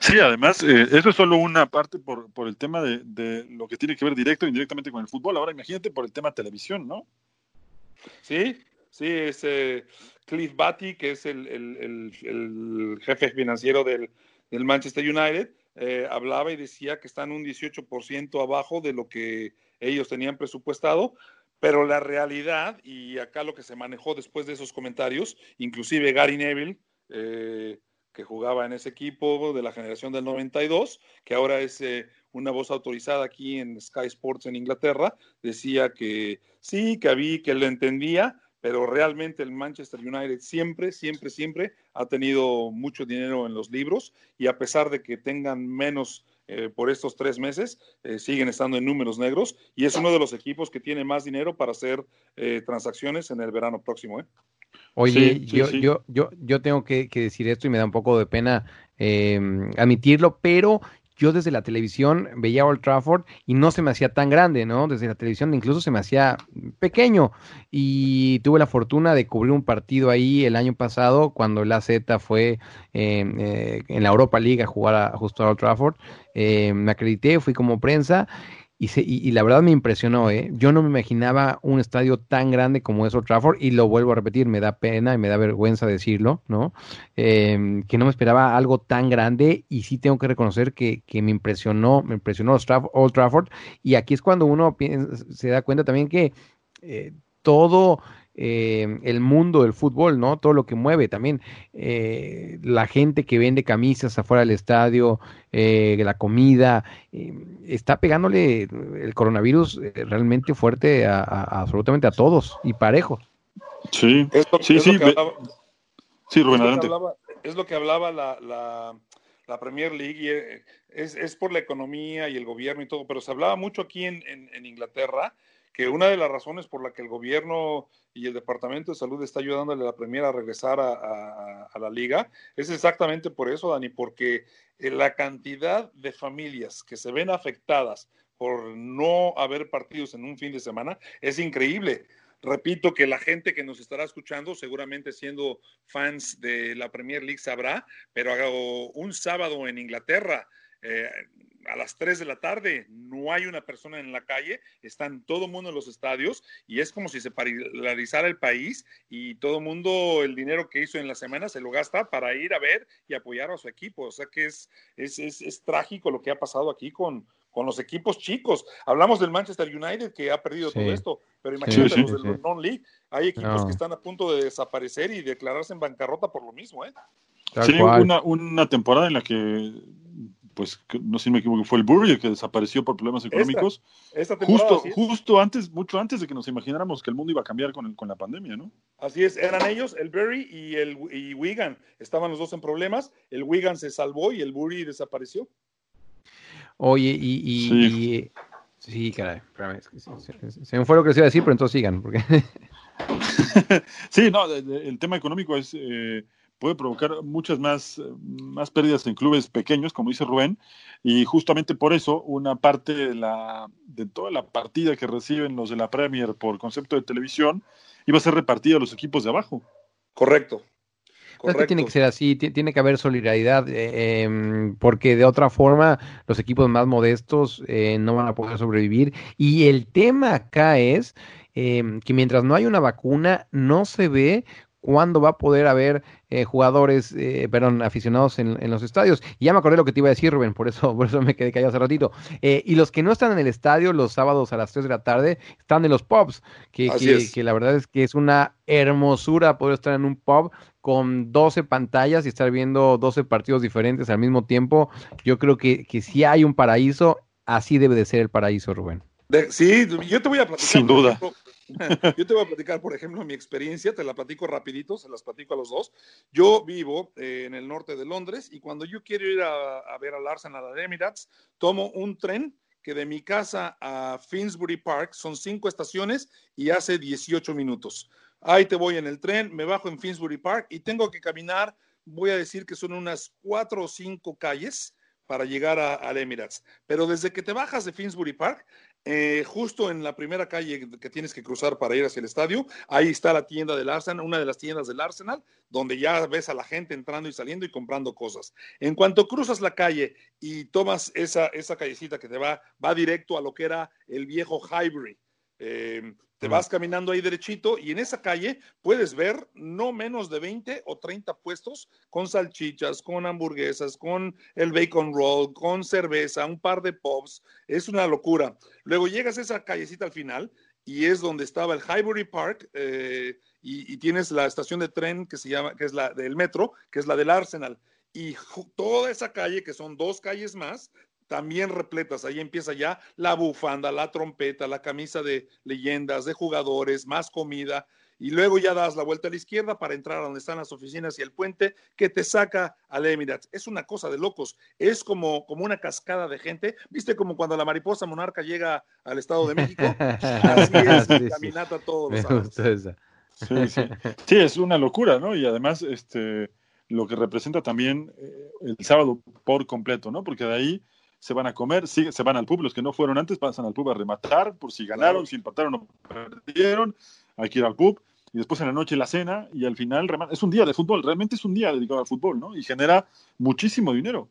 Sí, además, eh, eso es solo una parte por, por el tema de, de lo que tiene que ver directo e indirectamente con el fútbol. Ahora imagínate por el tema televisión, ¿no? Sí, sí, es Cliff Batty, que es el, el- el- el jefe financiero del, del Manchester United, eh, hablaba y decía que están un 18% abajo de lo que ellos tenían presupuestado, pero la realidad, y acá lo que se manejó después de esos comentarios, inclusive Gary Neville, eh, que jugaba en ese equipo de la generación del 92, que ahora es eh, una voz autorizada aquí en Sky Sports en Inglaterra, decía que sí, que había, que lo entendía, pero realmente el Manchester United siempre, siempre, siempre ha tenido mucho dinero en los libros y a pesar de que tengan menos eh, por estos tres meses, eh, siguen estando en números negros y es uno de los equipos que tiene más dinero para hacer eh, transacciones en el verano próximo. ¿eh? Oye, Sí, sí, yo, sí. yo, yo, yo tengo que, que decir esto y me da un poco de pena eh, admitirlo, pero yo desde la televisión veía Old Trafford y no se me hacía tan grande, ¿no? Desde la televisión incluso se me hacía pequeño y tuve la fortuna de cubrir un partido ahí el año pasado cuando la Z fue eh, eh, en la Europa League a jugar a, justo a Old Trafford. Eh, me acredité, fui como prensa y, la verdad me impresionó, ¿eh? Yo no me imaginaba un estadio tan grande como es Old Trafford y lo vuelvo a repetir, me da pena y me da vergüenza decirlo, ¿no? Eh, que no me esperaba algo tan grande y sí tengo que reconocer que, que me impresionó, me impresionó Old Trafford y aquí es cuando uno piensa- se da cuenta también que eh, todo eh, el mundo del fútbol, ¿no? Todo lo que mueve también, eh, la gente que vende camisas afuera del estadio, eh, la comida, eh, está pegándole el coronavirus realmente fuerte a, a- a absolutamente a todos y parejo. Sí, Es lo, sí, es sí. lo que ve- hablaba, Sí, es Rubén, lo que adelante. hablaba- es lo que hablaba la, la- la Premier League y eh, es, es por la economía y el gobierno y todo, pero se hablaba mucho aquí en, en- en Inglaterra que una de las razones por la que el gobierno y el Departamento de Salud está ayudándole a la Premier a regresar a, la liga es exactamente por eso, Dani, porque eh, la cantidad de familias que se ven afectadas por no haber partidos en un fin de semana es increíble. Repito que la gente que nos estará escuchando, seguramente siendo fans de la Premier League, sabrá, pero un sábado en Inglaterra, eh, a las 3 de la tarde, no hay una persona en la calle, están todo el mundo en los estadios y es como si se paralizara el país y todo el mundo el dinero que hizo en la semana se lo gasta para ir a ver y apoyar a su equipo. O sea que es, es, es, es trágico lo que ha pasado aquí con, con los equipos chicos. Hablamos del Manchester United que ha perdido Sí. todo esto, pero imagínate Sí, sí, los sí. del non-league. Hay equipos No. que están a punto de desaparecer y declararse en bancarrota por lo mismo, ¿eh? Tal Sí, cual. una, una temporada en la que, pues, no sé si me equivoco, fue el Bury el que desapareció por problemas económicos. Esta Justo, justo antes, mucho antes de que nos imagináramos que el mundo iba a cambiar con, el- con la pandemia, ¿no? Así es, eran ellos, el Berry y el y Wigan. Estaban los dos en problemas. El Wigan se salvó y el Bury desapareció. Oye, y, y, Sí. y- sí, caray, espérame, es que se, se- se me fue lo que les iba a decir, pero entonces sigan, porque Sí, no, el tema económico es eh, puede provocar muchas más, eh, más pérdidas en clubes pequeños, como dice Rubén, y justamente por eso una parte de, la, de toda la partida que reciben los de la Premier por concepto de televisión iba a ser repartida a los equipos de abajo. Correcto. es que tiene que ser así, ti- tiene que haber solidaridad, eh, em, porque de otra forma los equipos más modestos eh, no van a poder sobrevivir. Y el tema acá es em, que mientras no hay una vacuna, no se ve cuándo va a poder haber eh, jugadores, eh, perdón, aficionados en, en los estadios. Y ya me acordé lo que te iba a decir, Rubén, por eso, por eso me quedé callado hace ratito. Eh, y los que no están en el estadio los sábados a las 3 de la tarde están en los pubs, que, que, es. que la verdad es que es una hermosura poder estar en un pub con 12 pantallas y estar viendo 12 partidos diferentes al mismo tiempo. Yo creo que, que si hay un paraíso, así debe de ser el paraíso, Rubén. De- sí, yo te voy a platicar. Sin duda. ejemplo, yo te voy a platicar, por ejemplo, mi experiencia, te la platico rapidito, se las platico a los dos. Yo vivo eh, en el norte de Londres y cuando yo quiero ir a, a ver al Arsenal de Emirates, tomo un tren que de mi casa a Finsbury Park son cinco estaciones y hace 18 minutos. Ahí te voy en el tren, me bajo en Finsbury Park y tengo que caminar, voy a decir que son unas cuatro o cinco calles para llegar al Emirates. Pero desde que te bajas de Finsbury Park, eh, justo en la primera calle que tienes que cruzar para ir hacia el estadio, ahí está la tienda del Arsenal, una de las tiendas del Arsenal, donde ya ves a la gente entrando y saliendo y comprando cosas. En cuanto cruzas la calle y tomas esa, esa callecita que te va, va directo a lo que era el viejo Highbury, eh, te vas caminando ahí derechito y en esa calle puedes ver no menos de 20 o 30 puestos con salchichas, con hamburguesas, con el bacon roll, con cerveza, un par de pubs. Es una locura. Luego llegas a esa callecita al final y es donde estaba el Highbury Park eh, y, y tienes la estación de tren que se llama, que es la del metro, que es la del Arsenal. Y toda esa calle, que son dos calles más, también repletas. Ahí empieza ya la bufanda, la trompeta, la camisa de leyendas, de jugadores, más comida. y luego ya das la vuelta a la izquierda para entrar a donde están las oficinas y el puente que te saca al Emirates. Es una cosa de locos, es como, como una cascada de gente. ¿Viste como cuando la mariposa monarca llega al Estado de México? Así es, Sí, sí. caminata todos los. Sí, sí. Sí, es una locura, ¿no? Y además, este, lo que representa también eh, el sábado por completo, ¿no? Porque de ahí se van a comer, se van al pub, los que no fueron antes pasan al pub a rematar, por si ganaron, si empataron o perdieron, hay que ir al pub, y después en la noche la cena, y al final es un día de fútbol, realmente es un día dedicado al fútbol, ¿no? Y genera muchísimo dinero.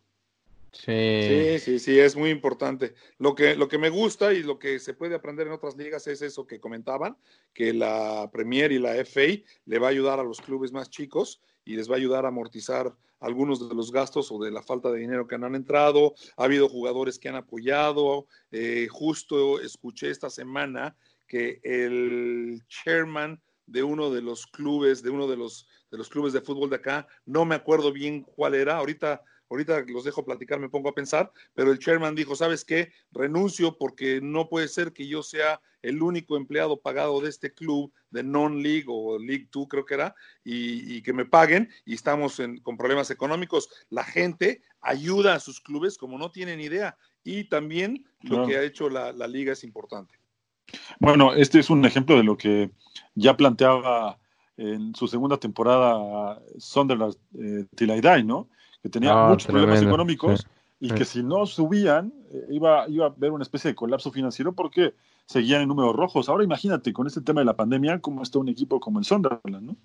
Sí. Sí, sí, sí, es muy importante. Lo que, lo que me gusta y lo que se puede aprender en otras ligas es eso que comentaban, que la Premier y la FA le va a ayudar a los clubes más chicos y les va a ayudar a amortizar algunos de los gastos o de la falta de dinero que han entrado. Ha habido jugadores que han apoyado. Eh, justo escuché esta semana que el chairman de uno de los clubes, de uno de los, de los clubes de fútbol de acá, no me acuerdo bien cuál era, ahorita ahorita los dejo platicar, me pongo a pensar, pero el chairman dijo, ¿sabes qué? Renuncio porque no puede ser que yo sea el único empleado pagado de este club de non-league o League 2 creo que era, y, y que me paguen y estamos en- con problemas económicos. La gente ayuda a sus clubes como no tienen idea y también lo Claro. que ha hecho la, la liga es importante. Bueno, este es un ejemplo de lo que ya planteaba en su segunda temporada Sunderland eh, Till I Die, ¿no? Que tenía Ah, muchos problemas económicos sí, y sí. que si no subían eh, iba, iba a haber una especie de colapso financiero porque seguían en números rojos. Ahora imagínate con este tema de la pandemia cómo está un equipo como el Sunderland, ¿no?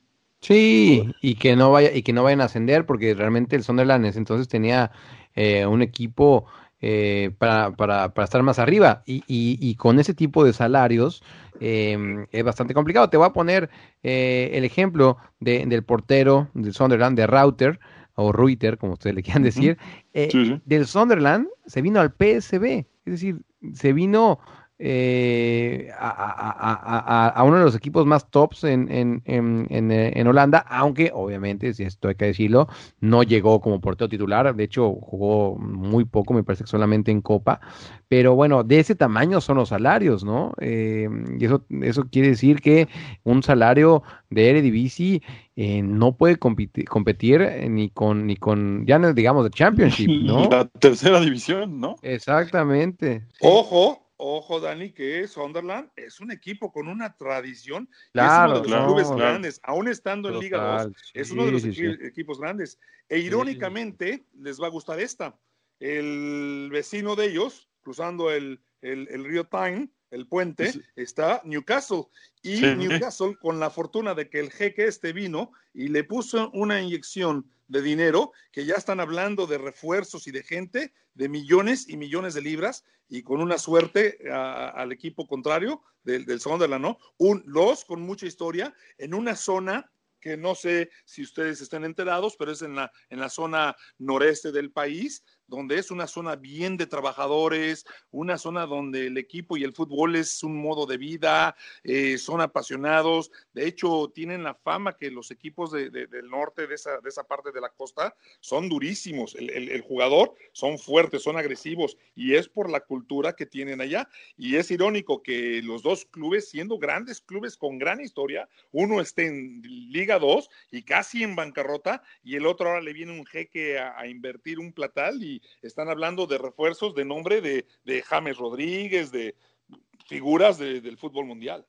Sí, y que no vaya, y que no vayan a ascender, porque realmente el Sunderland entonces tenía eh, un equipo eh, para, para, para estar más arriba. Y, y, y con ese tipo de salarios eh, es bastante complicado. Te voy a poner eh, el ejemplo de- del portero del Sunderland, de Router, o Reuter, como ustedes le quieran decir. Eh, Sí, sí. del Sunderland se vino al PSB, es decir, se vino eh, a, a- a- a- a uno de los equipos más tops en, en, en, en, eh, en Holanda, aunque obviamente, si esto hay que decirlo, no llegó como portero titular, de hecho jugó muy poco, me parece que solamente en Copa, pero bueno, de ese tamaño son los salarios, ¿no? Eh, y eso, eso quiere decir que un salario de Eredivisie eh, no puede compiti- competir eh, ni con, ni con, ya no digamos de Championship, ¿no? La tercera división, ¿no? Exactamente. sí. Ojo, ojo, Dani, que Sunderland es un equipo con una tradición Claro, es uno de los claro, clubes claro. grandes, aún estando en Liga 2, Total, es sí, uno de los sí, equi- sí. equipos grandes. E irónicamente, les va a gustar esta. El vecino de ellos, cruzando el, el- el río Tyne, el puente, Sí. está Newcastle. Y Sí. Newcastle, con la fortuna de que el jeque este vino y le puso una inyección de dinero, que ya están hablando de refuerzos y de gente, de millones y millones de libras, y con una suerte a- al equipo contrario del, del Sunderland, ¿no? Un, los con mucha historia, en una zona que no sé si ustedes están enterados, pero es en la, en la zona noreste del país, donde es una zona bien de trabajadores, una zona donde el equipo y el fútbol es un modo de vida, eh, son apasionados, de hecho tienen la fama que los equipos de- de- del norte de esa, de esa parte de la costa son durísimos, el, el- el jugador son fuertes, son agresivos, y es por la cultura que tienen allá, y es irónico que los dos clubes, siendo grandes clubes con gran historia, uno esté en Liga 2 y casi en bancarrota, y el otro ahora le viene un jeque a, a invertir un platal y están hablando de refuerzos de nombre de, de James Rodríguez, de figuras de- del fútbol mundial.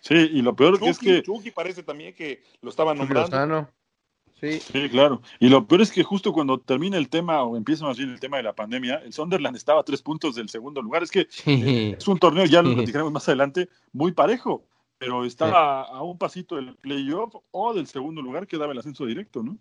Sí, y lo peor que es que Chucky parece también que lo estaban nombrando. Lozano. Sí. Sí, claro. Y lo peor es que justo cuando termina el tema, o empieza más bien el tema de la pandemia, el Sunderland estaba a tres puntos del segundo lugar. Es que Sí. es un torneo, ya lo Sí. platicaremos más adelante, muy parejo, pero estaba a un pasito del playoff o del segundo lugar que daba el ascenso directo, ¿no?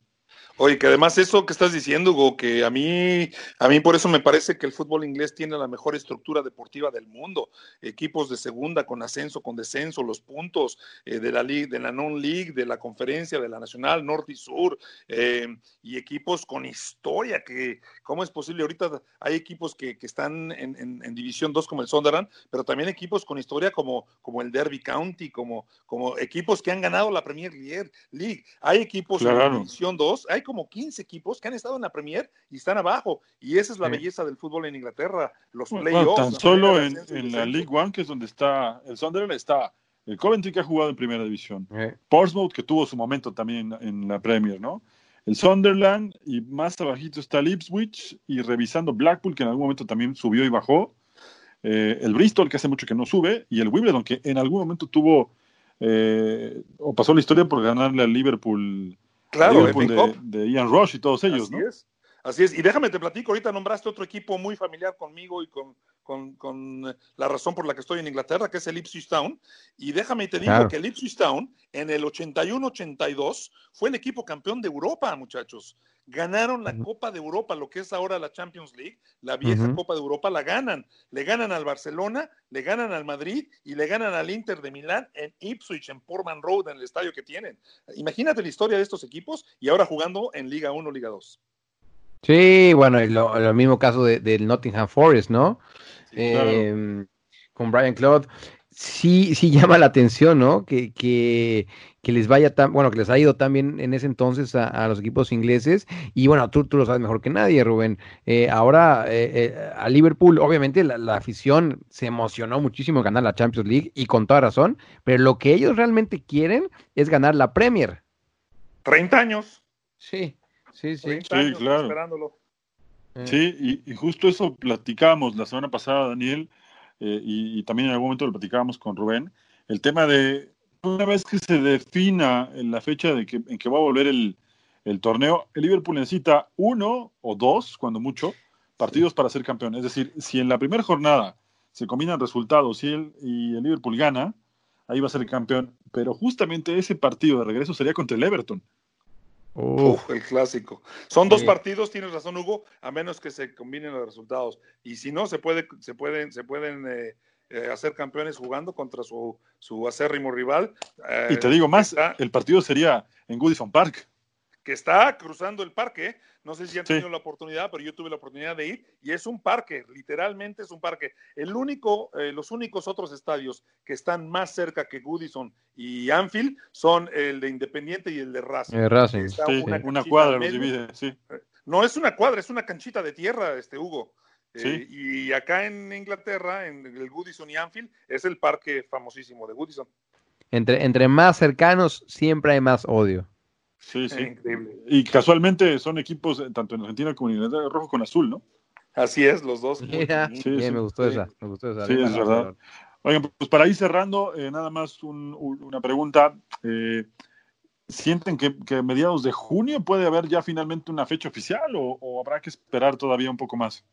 Oye, que además eso que estás diciendo, Hugo, que a mí, a mí por eso me parece que el fútbol inglés tiene la mejor estructura deportiva del mundo. Equipos de segunda con ascenso, con descenso, los puntos eh, de la league, de la non-league, de la conferencia, de la nacional, norte y sur, eh, y equipos con historia, que cómo es posible, ahorita hay equipos que, que están en, en- en División 2 como el Sunderland, pero también equipos con historia como, como el Derby County, como, como equipos que han ganado la Premier League. Hay equipos en. División 2, hay como 15 equipos que han estado en la Premier y están abajo. Y esa es la Sí. belleza del fútbol en Inglaterra, los Bueno, playoffs. tan solo en, la. League One, que es donde está el Sunderland, está el Coventry que ha jugado en primera división, Eh, Portsmouth que tuvo su momento también en, en la Premier, ¿no? El Sunderland y más abajito está el Ipswich y revisando Blackpool que en algún momento también subió y bajó, eh, el Bristol que hace mucho que no sube y el Wimbledon que en algún momento tuvo eh, o pasó la historia por ganarle al Liverpool, Claro, de, de Ian Rush y todos ellos, Así ¿no? es. Así es. Y déjame te platico, ahorita nombraste otro equipo muy familiar conmigo y con, con, con, eh, la razón por la que estoy en Inglaterra, que es el Ipswich Town. Y déjame te digo Claro. que el Ipswich Town en el 81-82 fue el equipo campeón de Europa, muchachos. Ganaron la. Copa de Europa, lo que es ahora la Champions League, la vieja. Copa de Europa, la ganan. Le ganan al Barcelona, le ganan al Madrid y le ganan al Inter de Milán en Ipswich, en Portman Road, en el estadio que tienen. Imagínate la historia de estos equipos y ahora jugando en Liga 1, Liga 2. Sí, bueno, lo, lo mismo caso de- del Nottingham Forest, ¿no? Eh, con Brian Claude. Sí, sí llama la atención, ¿no? Que, que, que les vaya tan, bueno, que les ha ido tan bien en ese entonces a, a los equipos ingleses. Y bueno, tú, tú lo sabes mejor que nadie, Rubén. Eh, ahora eh, eh, a Liverpool, obviamente la, la afición se emocionó muchísimo ganar la Champions League y con toda razón, pero lo que ellos realmente quieren es ganar la Premier. 30 años. Sí, sí, sí. 30 Sí, años claro. esperándolo. Sí, y, y justo eso platicábamos la semana pasada, Daniel, eh, y, y también en algún momento lo platicábamos con Rubén, el tema de una vez que se defina en la fecha de que, en que va a volver el, el torneo, el Liverpool necesita uno o dos, cuando mucho, partidos para ser campeón. Es decir, si en la primera jornada se combinan resultados y el, y el Liverpool gana, ahí va a ser el campeón. Pero justamente ese partido de regreso sería contra el Everton. uf. Uf, el clásico. Son dos partidos, tienes razón, Hugo, a menos que se combinen los resultados. Y si no, se puede, se pueden, se pueden eh, eh, hacer campeones jugando contra su, su acérrimo rival. eh, Y te digo más, está- el partido sería en Goodison Park. que está cruzando el parque. No sé si han Sí. tenido la oportunidad, pero yo tuve la oportunidad de ir y es un parque, literalmente es un parque. El único, eh, los únicos otros estadios que están más cerca que Goodison y Anfield son el de Independiente y el de Racing. Eh, Racing. Está Sí, una cuadra los divide, sí. No es una cuadra, es una canchita de tierra, este Hugo. Eh, Sí. y acá en Inglaterra, en el Goodison y Anfield, es el parque famosísimo de Goodison. Entre, entre más cercanos siempre hay más odio. Sí, sí. Increíble. Y casualmente son equipos, eh, tanto en Argentina como en Inglaterra, rojo con azul, ¿no? Así es, los dos. Mira, Sí, bien, sí, me gustó sí. esa, me gustó esa. Sí, es verdad. Oigan, pues para ir cerrando, eh, nada más un- un- una pregunta. Eh, ¿Sienten que, que a mediados de junio puede haber ya finalmente una fecha oficial o, o habrá que esperar todavía un poco más?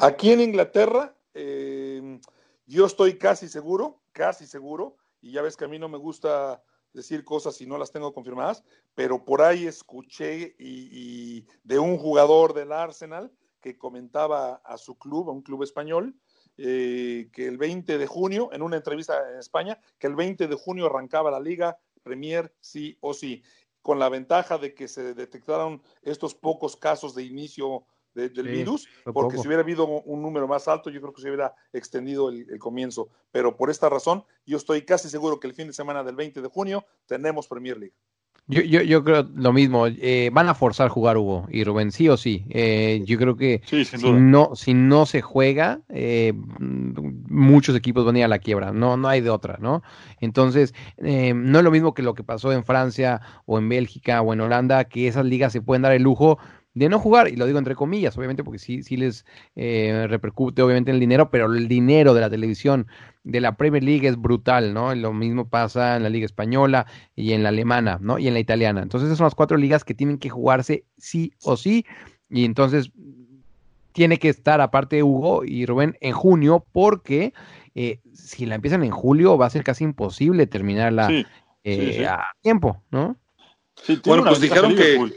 Aquí en Inglaterra, eh, yo estoy casi seguro, casi seguro, y ya ves que a mí no me gusta decir cosas si no las tengo confirmadas, pero por ahí escuché y, de un jugador del Arsenal que comentaba a su club, a un club español, eh, que el 20 de junio, en una entrevista en España, que el 20 de junio arrancaba la liga Premier sí o sí, con la ventaja de que se detectaron estos pocos casos de inicio de- del Sí, virus, porque poco. si hubiera habido un número más alto, yo creo que se hubiera extendido el, el comienzo. Pero por esta razón, yo estoy casi seguro que el fin de semana del 20 de junio tenemos Premier League. Yo, yo, yo creo lo mismo. eh, van a forzar jugar Hugo y Rubén, sí o sí. Eh, yo creo que Sí, sin si no, si no se juega, eh, muchos equipos van a ir a la quiebra. No, no hay de otra, ¿no? Entonces, eh, no es lo mismo que lo que pasó en Francia o en Bélgica o en Holanda, que esas ligas se pueden dar el lujo de no jugar, y lo digo entre comillas, obviamente, porque sí, sí les eh, repercute obviamente en el dinero, pero el dinero de la televisión de la Premier League es brutal, ¿no? Lo mismo pasa en la Liga Española y en la alemana, ¿no? Y en la italiana. Entonces, esas son las cuatro ligas que tienen que jugarse sí o sí, y entonces tiene que estar, aparte Hugo y Rubén, en junio, porque eh, si la empiezan en julio va a ser casi imposible terminarla Sí, eh, sí, sí. a tiempo, ¿no? sí, tiene Bueno, pues dijeron que- Liverpool,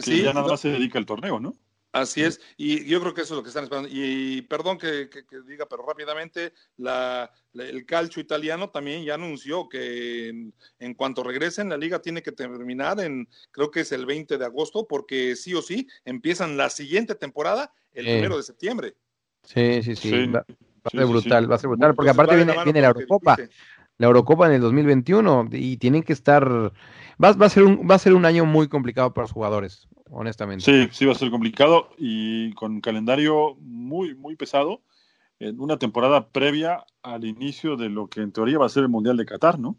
que Sí, ya nada no, más se dedica al torneo, ¿no? Así es, y yo creo que eso es lo que están esperando. Y, perdón que, que- que diga, pero rápidamente, la, la- el calcio italiano también ya anunció que en, en cuanto regresen, la liga tiene que terminar en, creo que es el 20 de agosto, porque sí o sí empiezan la siguiente temporada el Sí. primero de septiembre. Sí, sí, sí. Sí. Va, va a ser sí, brutal, sí. va a ser brutal, porque Entonces, aparte viene, viene la Eurocopa. La Eurocopa en el 2021 y tienen que estar, va, va a ser un, va a ser un año muy complicado para los jugadores, honestamente. Sí, sí va a ser complicado y con calendario muy, muy pesado. en una temporada previa al inicio de lo que en teoría va a ser el Mundial de Qatar, ¿no?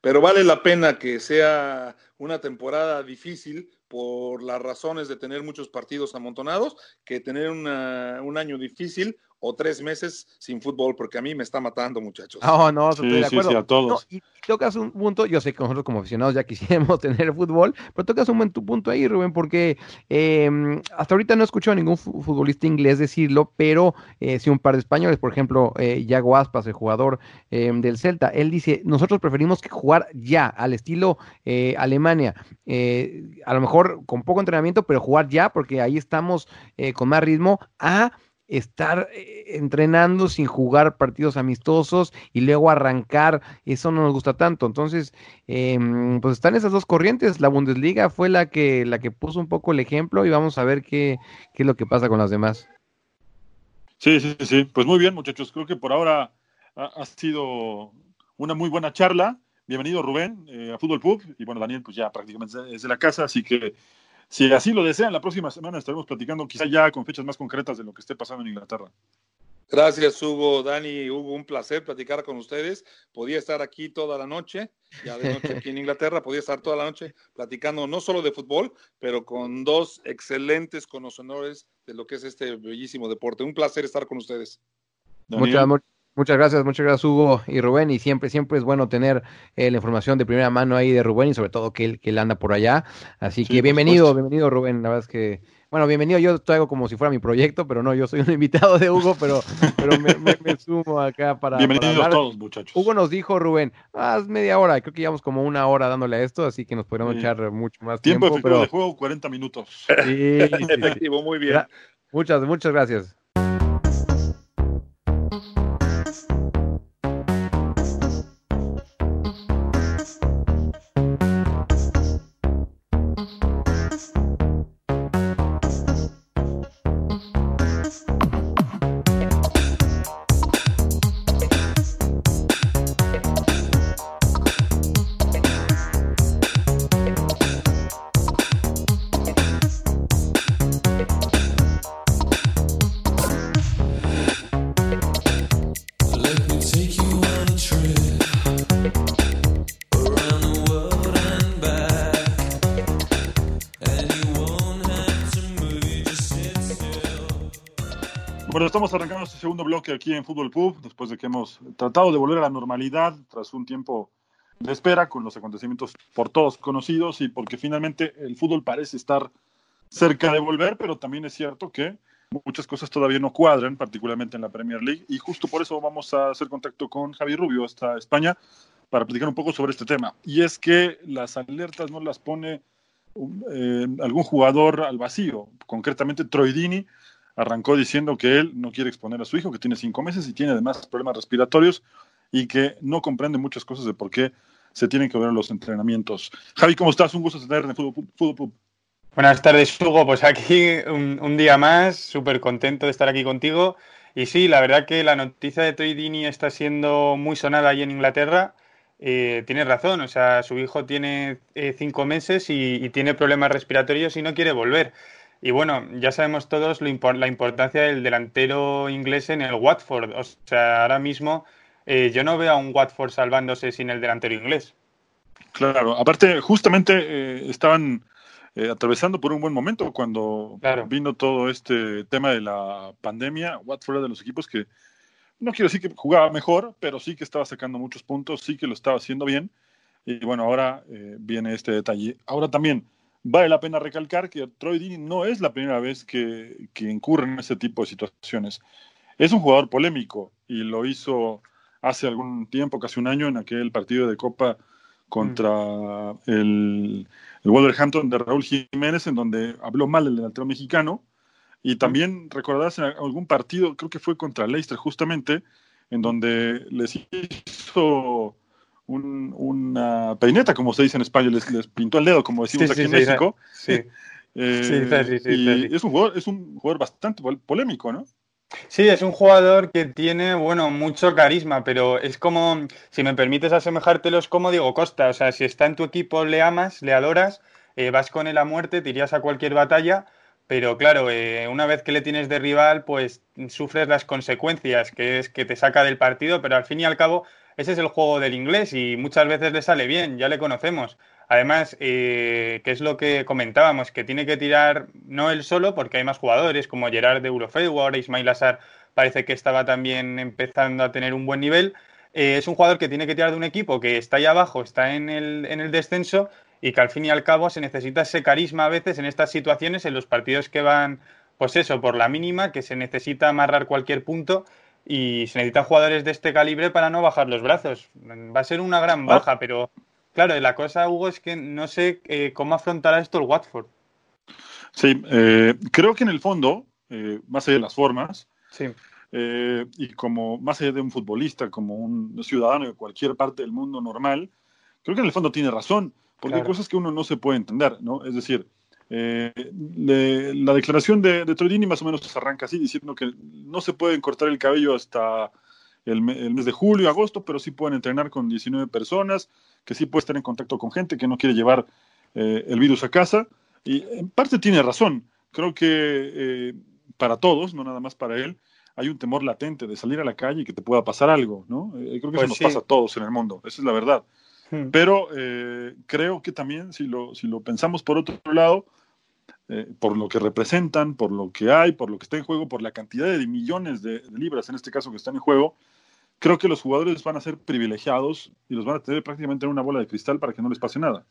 Pero vale la pena que sea una temporada difícil por las razones de tener muchos partidos amontonados, que tener una, un año difícil o tres meses sin fútbol, porque a mí me está matando, muchachos. No, no, Sí, estoy de sí, acuerdo. sí, a todos. No, y tocas un punto, yo sé que nosotros como aficionados ya quisiéramos tener fútbol, pero tocas un buen tu punto ahí, Rubén, porque eh, hasta ahorita no he escuchado a ningún fu- futbolista inglés decirlo, pero eh, sí un par de españoles, por ejemplo, eh, Yago Aspas, el jugador eh, del Celta, él dice, nosotros preferimos que jugar ya, al estilo eh, Alemania, eh, a lo mejor con poco entrenamiento, pero jugar ya, porque ahí estamos eh, con más ritmo, a estar eh, entrenando sin jugar partidos amistosos y luego arrancar, eso no nos gusta tanto. Entonces, eh, pues están esas dos corrientes. La Bundesliga fue la que, la que puso un poco el ejemplo y vamos a ver qué, qué es lo que pasa con las demás. Sí, sí, sí. Pues muy bien, muchachos. Creo que por ahora ha, sido una muy buena charla. Bienvenido, Rubén, eh, a Fútbol Pub. Y bueno, Daniel, pues ya prácticamente es de la casa, así que si así lo desean, la próxima semana estaremos platicando quizá ya con fechas más concretas de lo que esté pasando en Inglaterra. Gracias, Hugo, Dani, Hugo, un placer platicar con ustedes. Podía estar aquí toda la noche, ya de noche aquí en Inglaterra, podía estar toda la noche platicando no solo de fútbol, pero con dos excelentes conocedores de lo que es este bellísimo deporte. Un placer estar con ustedes. Daniel. Muchas, mu- muchas gracias, muchas gracias Hugo y Rubén. Y siempre, siempre es bueno tener eh, la información de primera mano ahí de Rubén y sobre todo que él, que él anda por allá. Así Sí, que bienvenido, supuesto. bienvenido Rubén. La verdad es que, bueno, bienvenido. Yo traigo como si fuera mi proyecto, pero no, yo soy un invitado de Hugo, pero, pero me, me- me sumo acá para, para Bienvenidos hablar. todos, muchachos. Hugo nos dijo, Rubén, haz media hora, creo que llevamos como una hora dándole a esto, así que nos podríamos Sí. echar mucho más Tiempo tiempo, efectivo pero de juego, 40 minutos. sí. Efectivo, muy bien. Muchas, muchas gracias. Segundo bloque aquí en Fútbol Pub, después de que hemos tratado de volver a la normalidad tras un tiempo de espera con los acontecimientos por todos conocidos y porque finalmente el fútbol parece estar cerca de volver, pero también es cierto que muchas cosas todavía no cuadran, particularmente en la Premier League, y justo por eso vamos a hacer contacto con Javi Rubio hasta España para platicar un poco sobre este tema. Y es que las alertas no las pone eh, algún jugador al vacío, concretamente Troy Dini, arrancó diciendo que él no quiere exponer a su hijo, que tiene cinco meses y tiene además problemas respiratorios y que no comprende muchas cosas de por qué se tienen que ver los entrenamientos. Javi, ¿cómo estás? Un gusto tener en Fútbol, Fútbol. Buenas tardes, Hugo. Pues aquí un, un día más, súper contento de estar aquí contigo. Y sí, la verdad que la noticia de Troy Deeney está siendo muy sonada ahí en Inglaterra. Eh, tienes razón, o sea, su hijo tiene eh, cinco meses y, y tiene problemas respiratorios y no quiere volver. Y bueno, ya sabemos todos lo impor- la importancia del delantero inglés en el Watford. O sea, ahora mismo eh, yo no veo a un Watford salvándose sin el delantero inglés. Claro, aparte, justamente eh, estaban eh, atravesando por un buen momento cuando Claro. vino todo este tema de la pandemia. Watford era de los equipos que, no quiero decir que jugaba mejor, pero sí que estaba sacando muchos puntos, sí que lo estaba haciendo bien. Y bueno, ahora eh, viene este detalle. Ahora también vale la pena recalcar que Troy Deeney no es la primera vez que, que incurre en ese tipo de situaciones. Es un jugador polémico y lo hizo hace algún tiempo, casi un año, en aquel partido de Copa contra el, el Wolverhampton de Raúl Jiménez, en donde habló mal del delantero mexicano. Y también recordarás en algún partido, creo que fue contra Leicester justamente, en donde les hizo un- una peineta, como se dice en España, les, les pintó el dedo, como decimos Sí, aquí sí, en México. Sí. Eh, y es un jugador, es un jugador bastante pol- polémico, ¿no? Sí, es un jugador que tiene, bueno, mucho carisma, pero es como, si me permites asemejártelo, es como Diego Costa. O sea, si está en tu equipo, le amas, le adoras, eh, vas con él a muerte, te irías a cualquier batalla, pero claro, eh, una vez que le tienes de rival, pues sufres las consecuencias, que es que te saca del partido, pero al fin y al cabo ese es el juego del inglés y muchas veces le sale bien, ya le conocemos. Además, eh, que es lo que comentábamos, que tiene que tirar no él solo, porque hay más jugadores como Gerard de Eurofeu, ahora Ismail Assar parece que estaba también empezando a tener un buen nivel. Eh, es un jugador que tiene que tirar de un equipo que está ahí abajo, está en el, en el descenso y que al fin y al cabo se necesita ese carisma a veces en estas situaciones, en los partidos que van, pues eso, por la mínima, que se necesita amarrar cualquier punto y se necesitan jugadores de este calibre para no bajar los brazos. Va a ser una gran baja, pero claro, la cosa, Hugo, es que no sé eh, cómo afrontará esto el Watford. Sí, eh, creo que en el fondo, eh, más allá de las formas, Sí, y como más allá de un futbolista, como un ciudadano de cualquier parte del mundo normal, creo que en el fondo tiene razón, porque hay cosas que uno no se puede entender, ¿no? Es decir, eh, le- la declaración de, de Troidini más o menos arranca así, diciendo que no se pueden cortar el cabello hasta el, me- el mes de julio, agosto, pero sí pueden entrenar con 19 personas, que sí puede estar en contacto con gente que no quiere llevar eh, el virus a casa, y en parte tiene razón. Creo que eh, para todos, no nada más para él, hay un temor latente de salir a la calle y que te pueda pasar algo, ¿no? Eh, creo que Pues eso nos sí. pasa a todos en el mundo, esa es la verdad. Hmm. Pero eh, creo que también, si lo, si lo pensamos por otro lado, eh, por lo que representan, por lo que hay, por lo que está en juego, por la cantidad de millones de, de libras, en este caso, que están en juego, creo que los jugadores van a ser privilegiados y los van a tener prácticamente en una bola de cristal para que no les pase nada.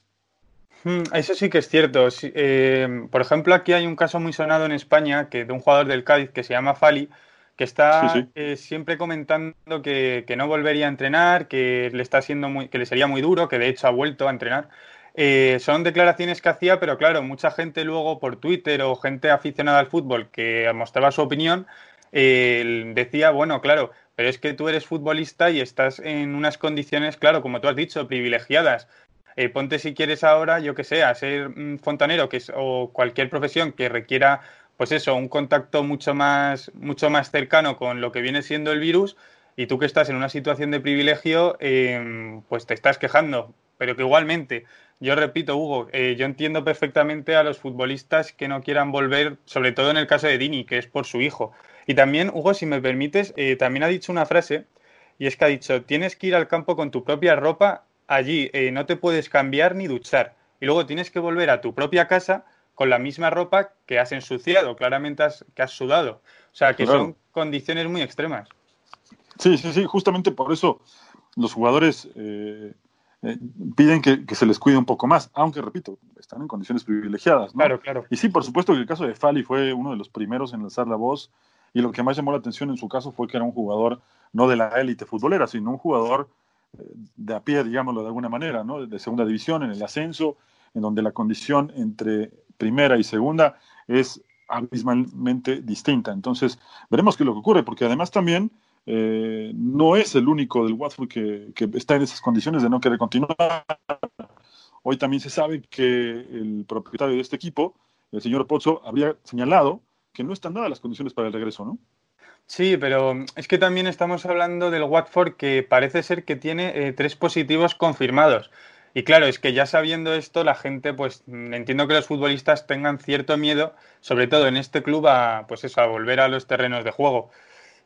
Hmm, Eso sí que es cierto. Eh, por ejemplo, aquí hay un caso muy sonado en España que de un jugador del Cádiz que se llama Fali, que está Sí, sí. eh, siempre comentando que, que no volvería a entrenar, que le está siendo muy, que le sería muy duro, que de hecho ha vuelto a entrenar. Eh, son declaraciones que hacía, pero claro, mucha gente luego por Twitter o gente aficionada al fútbol que mostraba su opinión, eh, decía, bueno, claro, pero es que tú eres futbolista y estás en unas condiciones, claro, como tú has dicho, privilegiadas. Eh, ponte si quieres ahora, yo que sé, a ser mm, fontanero que es, o cualquier profesión que requiera, pues eso, un contacto mucho más, mucho más cercano con lo que viene siendo el virus, y tú que estás en una situación de privilegio, eh, pues te estás quejando. Pero que igualmente, yo repito, Hugo, eh, yo entiendo perfectamente a los futbolistas que no quieran volver, sobre todo en el caso de Dini, que es por su hijo. Y también, Hugo, si me permites, eh, también ha dicho una frase, y es que ha dicho, tienes que ir al campo con tu propia ropa, allí eh, no te puedes cambiar ni duchar, y luego tienes que volver a tu propia casa con la misma ropa que has ensuciado, claramente has, que has sudado. O sea, que Claro. son condiciones muy extremas. Sí, sí, sí, justamente por eso los jugadores eh, eh, piden que, que se les cuide un poco más, aunque repito, están en condiciones privilegiadas, ¿no? Claro, claro. Y sí, por supuesto que el caso de Fali fue uno de los primeros en alzar la voz y lo que más llamó la atención en su caso fue que era un jugador no de la élite futbolera, sino un jugador eh, de a pie, digámoslo de alguna manera, ¿no? De segunda división, en el ascenso, en donde la condición entre primera y segunda es abismalmente distinta. Entonces, veremos qué es lo que ocurre, porque además también eh, no es el único del Watford que, está en esas condiciones de no querer continuar. Hoy también se sabe que el propietario de este equipo, el señor Pozzo, habría señalado que no están dadas las condiciones para el regreso, ¿no? Sí, pero es que también estamos hablando del Watford que parece ser que tiene eh, tres positivos confirmados. Y claro, es que ya sabiendo esto, la gente, pues mm, entiendo que los futbolistas tengan cierto miedo, sobre todo en este club, pues eso, a volver a los terrenos de juego.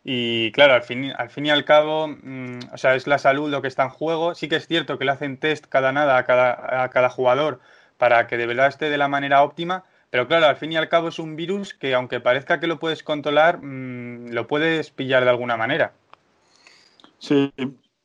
Y claro, al fin, al fin y al cabo, mm, o sea, es la salud lo que está en juego. Sí que es cierto que le hacen test cada nada a cada, a cada jugador para que de verdad esté de la manera óptima, pero claro, al fin y al cabo es un virus que aunque parezca que lo puedes controlar, mm, lo puedes pillar de alguna manera. Sí,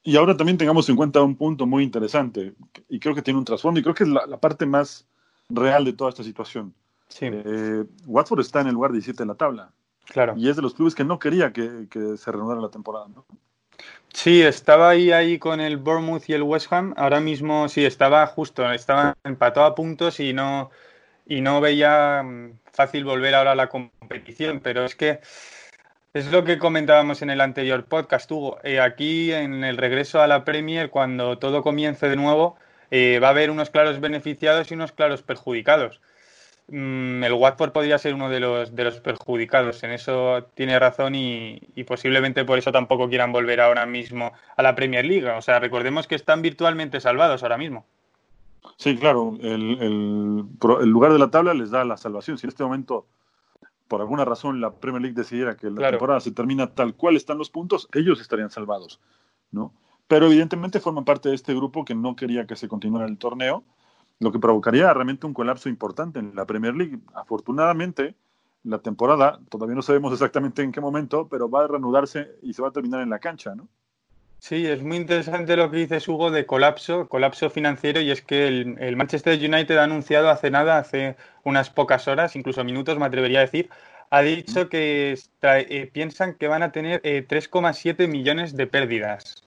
y ahora también tengamos en cuenta un punto muy interesante, y creo que tiene un trasfondo, y creo que es la, la parte más real de toda esta situación. Sí, Eh, Watford está en el lugar 17 de la tabla, claro. y es de los clubes que no quería que, que se reanudara la temporada, ¿no? Sí, estaba ahí, ahí con el Bournemouth y el West Ham. Ahora mismo sí, estaba justo, estaba empatado a puntos y no, y no veía mm, fácil volver ahora a la competición, pero es que es lo que comentábamos en el anterior podcast, Hugo. Eh, aquí en el regreso a la Premier, cuando todo comience de nuevo, eh, va a haber unos claros beneficiados y unos claros perjudicados. Mm, el Watford podría ser uno de los, de los perjudicados, en eso tiene razón y, y posiblemente por eso tampoco quieran volver ahora mismo a la Premier League. O sea, recordemos que están virtualmente salvados ahora mismo. Sí, claro, el, el lugar de la tabla les da la salvación. Si en este momento por alguna razón la Premier League decidiera que la Claro. temporada se termina tal cual están los puntos, ellos estarían salvados, ¿no? Pero evidentemente forman parte de este grupo que no quería que se continuara el torneo, lo que provocaría realmente un colapso importante en la Premier League. Afortunadamente, la temporada, todavía no sabemos exactamente en qué momento, pero va a reanudarse y se va a terminar en la cancha, ¿no? Sí, es muy interesante lo que dices, Hugo, de colapso, colapso financiero, y es que el, el Manchester United ha anunciado hace nada, hace unas pocas horas, incluso minutos, me atrevería a decir, ha dicho que eh, piensan que van a tener eh, 3,7 millones de pérdidas.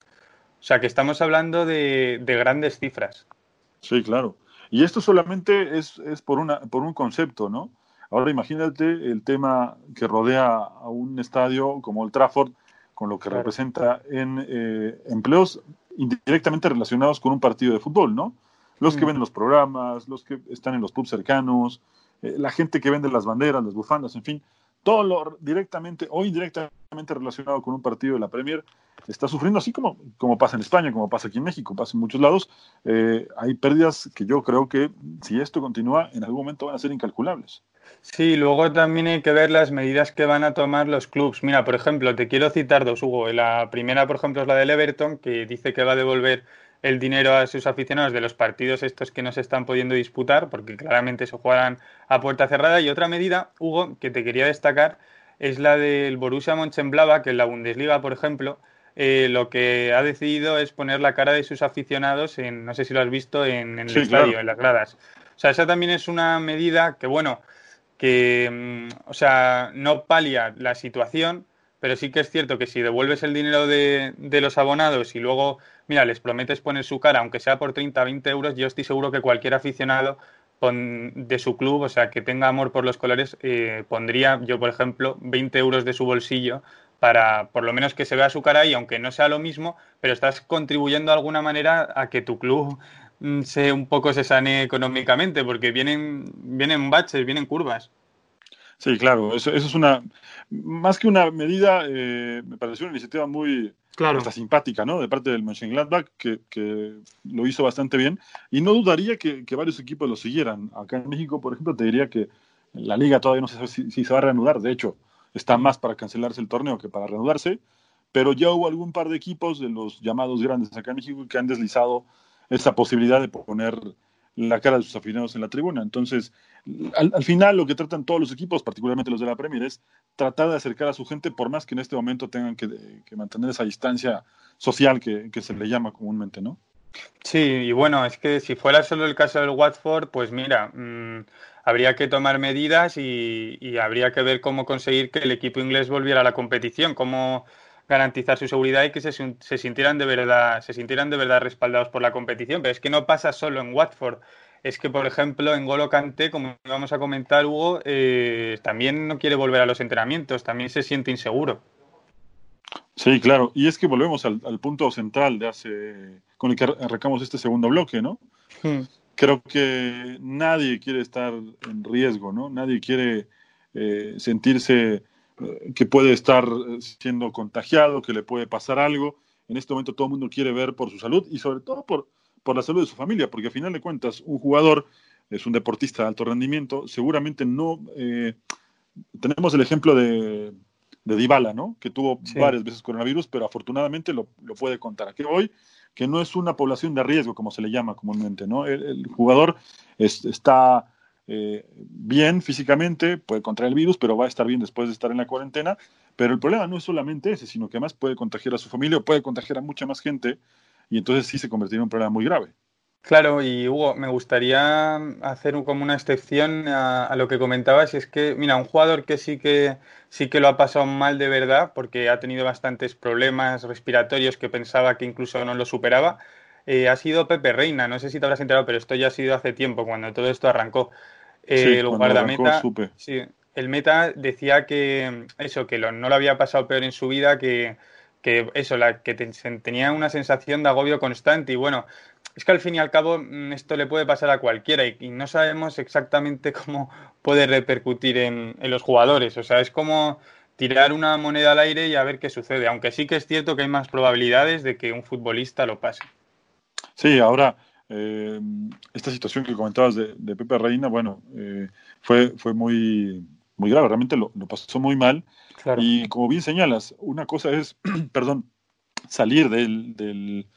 O sea, que estamos hablando de, de grandes cifras. Sí, claro. Y esto solamente es, es por, una, por un concepto, ¿no? Ahora imagínate el tema que rodea a un estadio como el Trafford, con lo que Claro. representa en eh, empleos indirectamente relacionados con un partido de fútbol, ¿no? Los que Mm. ven los programas, los que están en los pubs cercanos, eh, la gente que vende las banderas, las bufandas, en fin, todo lo directamente o indirectamente relacionado con un partido de la Premier está sufriendo, así como, como pasa en España, como pasa aquí en México, pasa en muchos lados. eh, hay pérdidas que yo creo que si esto continúa, en algún momento van a ser incalculables. Sí, luego también hay que ver las medidas que van a tomar los clubes. Mira, por ejemplo, te quiero citar dos, Hugo. La primera, por ejemplo, es la del Everton, que dice que va a devolver el dinero a sus aficionados de los partidos estos que no se están pudiendo disputar, porque claramente se juegan a puerta cerrada. Y otra medida, Hugo, que te quería destacar, es la del Borussia Mönchengladbach, que en la Bundesliga, por ejemplo, eh, lo que ha decidido es poner la cara de sus aficionados en, no sé si lo has visto, en, en el Sí, estadio, claro. en las gradas. O sea, esa también es una medida que, bueno, que, mm, o sea, no palia la situación, pero sí que es cierto que si devuelves el dinero de, de los abonados y luego, mira, les prometes poner su cara, aunque sea por 30, 20 euros, yo estoy seguro que cualquier aficionado pon- de su club, o sea, que tenga amor por los colores, eh, pondría, yo por ejemplo, 20 euros de su bolsillo para por lo menos que se vea su cara y aunque no sea lo mismo, pero estás contribuyendo de alguna manera a que tu club mm, se un poco se sane económicamente, porque vienen, vienen baches, vienen curvas. Sí, claro, eso, eso es una, más que una medida, eh, me pareció una iniciativa muy Claro. hasta simpática, ¿no? De parte del Mönchengladbach, que, que lo hizo bastante bien, y no dudaría que, que varios equipos lo siguieran. Acá en México, por ejemplo, te diría que la liga todavía no se sabe si, si se va a reanudar, de hecho, está más para cancelarse el torneo que para reanudarse, pero ya hubo algún par de equipos de los llamados grandes acá en México que han deslizado esa posibilidad de poner la cara de sus aficionados en la tribuna. Entonces, al, al final lo que tratan todos los equipos, particularmente los de la Premier, es tratar de acercar a su gente, por más que en este momento tengan que, mantener esa distancia social que, se le llama comúnmente, ¿no? Sí, y bueno, es que si fuera solo el caso del Watford, pues mira, mmm, habría que tomar medidas y, y, habría que ver cómo conseguir que el equipo inglés volviera a la competición, cómo garantizar su seguridad y que se, se, sintieran de verdad, se sintieran de verdad respaldados por la competición. Pero es que no pasa solo en Watford. Es que, por ejemplo, en Golo Kanté, como vamos a comentar, Hugo, eh, también no quiere volver a los entrenamientos, también se siente inseguro. Sí, claro. Y es que volvemos al, al punto central de hace, con el que arrancamos este segundo bloque, ¿no? Hmm. Creo que nadie quiere estar en riesgo, ¿no? Nadie quiere eh, sentirse eh, que puede estar siendo contagiado, que le puede pasar algo. En este momento todo el mundo quiere ver por su salud y sobre todo por, por la salud de su familia, porque al final de cuentas un jugador es un deportista de alto rendimiento, seguramente no... Eh, tenemos el ejemplo de, de Dybala, ¿no? Que tuvo sí. varias veces coronavirus, pero afortunadamente lo, lo puede contar. Aquí hoy, que no es una población de riesgo, como se le llama comúnmente, ¿no? El, el jugador es, está eh, bien físicamente, puede contraer el virus, pero va a estar bien después de estar en la cuarentena. Pero el problema no es solamente ese, sino que además puede contagiar a su familia, puede contagiar a mucha más gente, y entonces sí se convertiría en un problema muy grave. Claro, y Hugo, me gustaría hacer como una excepción a, a, lo que comentabas, y es que, mira, un jugador que sí que sí que lo ha pasado mal de verdad, porque ha tenido bastantes problemas respiratorios que pensaba que incluso no lo superaba, eh, ha sido Pepe Reina. No sé si te habrás enterado, pero esto ya ha sido hace tiempo, cuando todo esto arrancó. Eh, sí, el guardameta, arrancó, sí, el meta decía que eso, que lo, no lo había pasado peor en su vida, que, que eso, la, que te, tenía una sensación de agobio constante y bueno, es que al fin y al cabo mm, esto le puede pasar a cualquiera y, y no sabemos exactamente cómo puede repercutir en, en, los jugadores. O sea, es como tirar una moneda al aire y a ver qué sucede, aunque sí que es cierto que hay más probabilidades de que un futbolista lo pase. Sí, ahora, eh, esta situación que comentabas de, de Pepe Reina, bueno, eh, fue, fue muy muy grave, realmente lo, lo pasó muy mal. Claro. Y como bien señalas, una cosa es, perdón, salir del, del-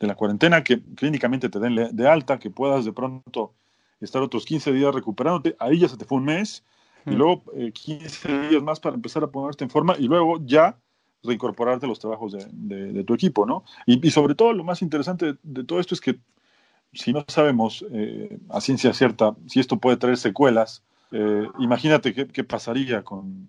de la cuarentena, que clínicamente te den de alta, que puedas de pronto estar otros 15 días recuperándote, ahí ya se te fue un mes, y Mm. luego eh, 15 días más para empezar a ponerte en forma, y luego ya reincorporarte a los trabajos de, de- de tu equipo, ¿no? Y, y sobre todo lo más interesante de, de todo esto es que si no sabemos eh, a ciencia cierta si esto puede traer secuelas, eh, imagínate qué, qué pasaría con,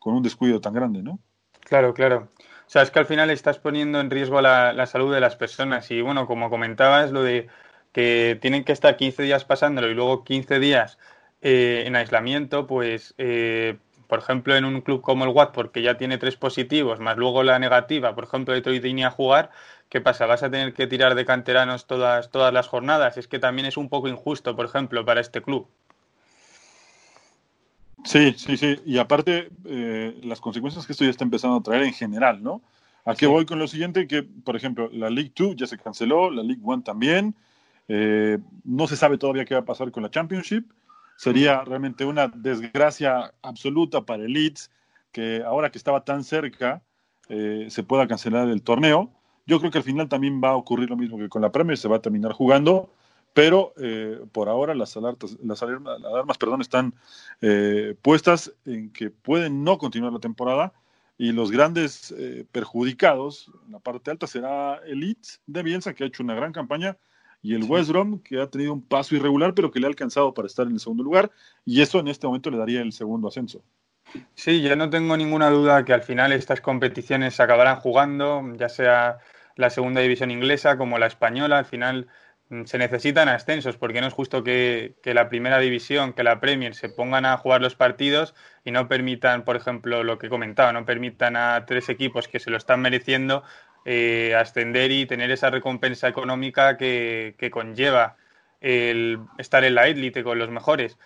con un descuido tan grande, ¿no? Claro, claro. Sea, es que al final estás poniendo en riesgo la, salud de las personas. Y bueno, como comentabas, lo de que tienen que estar 15 días pasándolo y luego 15 días eh, en aislamiento, pues, eh, por ejemplo, en un club como el Watford, que ya tiene tres positivos, más luego la negativa, por ejemplo, de Troy a jugar, ¿qué pasa? ¿Vas a tener que tirar de canteranos todas, todas las jornadas? Es que también es un poco injusto, por ejemplo, para este club. Sí, sí, sí. Y aparte, eh, las consecuencias que esto ya está empezando a traer en general, ¿no? ¿A qué Sí. voy con lo siguiente? Que, por ejemplo, la League 2 ya se canceló, la League 1 también. Eh, no se sabe todavía qué va a pasar con la Championship. Sería realmente una desgracia absoluta para el Leeds que ahora que estaba tan cerca eh, se pueda cancelar el torneo. Yo creo que al final también va a ocurrir lo mismo que con la Premier, se va a terminar jugando, pero eh, por ahora las alertas, las alarmas, perdón, están eh, puestas en que pueden no continuar la temporada y los grandes eh, perjudicados en la parte alta será el Leeds de Bielsa, que ha hecho una gran campaña, y el West Brom, que ha tenido un paso irregular, pero que le ha alcanzado para estar en el segundo lugar, y eso en este momento le daría el segundo ascenso. Sí, yo no tengo ninguna duda que al final estas competiciones se acabarán jugando, ya sea la segunda división inglesa como la española, al final se necesitan ascensos, porque no es justo que, que la primera división, que la Premier se pongan a jugar los partidos y no permitan, por ejemplo, lo que he comentado, no permitan a tres equipos que se lo están mereciendo eh, ascender y tener esa recompensa económica que, que conlleva el estar en la élite con los mejores.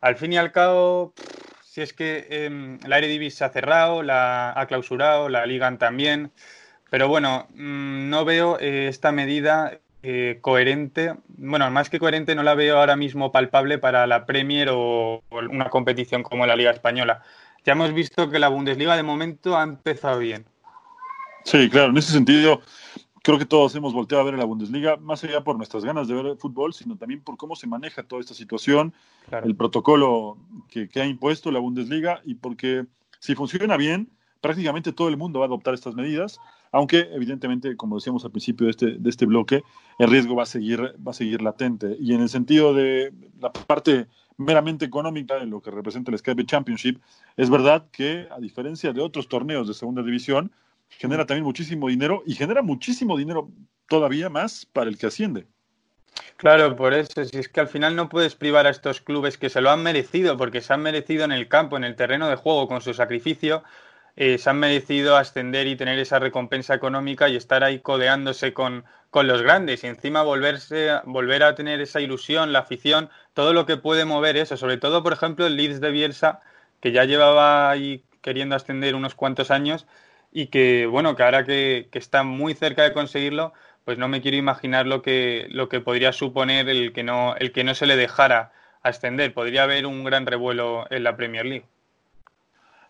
Al fin y al cabo, si es que eh, la Eredivisie se ha cerrado, la ha clausurado, la Liga también, pero bueno, mmm, no veo eh, esta medida eh, coherente, bueno, más que coherente no la veo ahora mismo palpable para la Premier o, o una competición como la Liga Española. Ya hemos visto que la Bundesliga de momento ha empezado bien. Sí, claro, en ese sentido creo que todos hemos volteado a ver a la Bundesliga, más allá por nuestras ganas de ver fútbol, sino también por cómo se maneja toda esta situación, Claro. el protocolo que, que ha impuesto la Bundesliga y porque si funciona bien, prácticamente todo el mundo va a adoptar estas medidas, aunque evidentemente, como decíamos al principio de este, de este bloque, el riesgo va a, seguir, va a seguir latente. Y en el sentido de la parte meramente económica de lo que representa el Skype Championship, es verdad que a diferencia de otros torneos de segunda división, genera también muchísimo dinero y genera muchísimo dinero todavía más para el que asciende. Claro, por eso, si es que al final no puedes privar a estos clubes que se lo han merecido, porque se han merecido en el campo, en el terreno de juego, con su sacrificio, eh, se han merecido ascender y tener esa recompensa económica y estar ahí codeándose con, con los grandes y encima volverse, volver a tener esa ilusión, la afición, todo lo que puede mover eso, sobre todo, por ejemplo, el Leeds de Bielsa, que ya llevaba ahí queriendo ascender unos cuantos años y que, bueno, que ahora que, que está muy cerca de conseguirlo, pues no me quiero imaginar lo que, lo que podría suponer el que no, el que no se le dejara ascender. Podría haber un gran revuelo en la Premier League.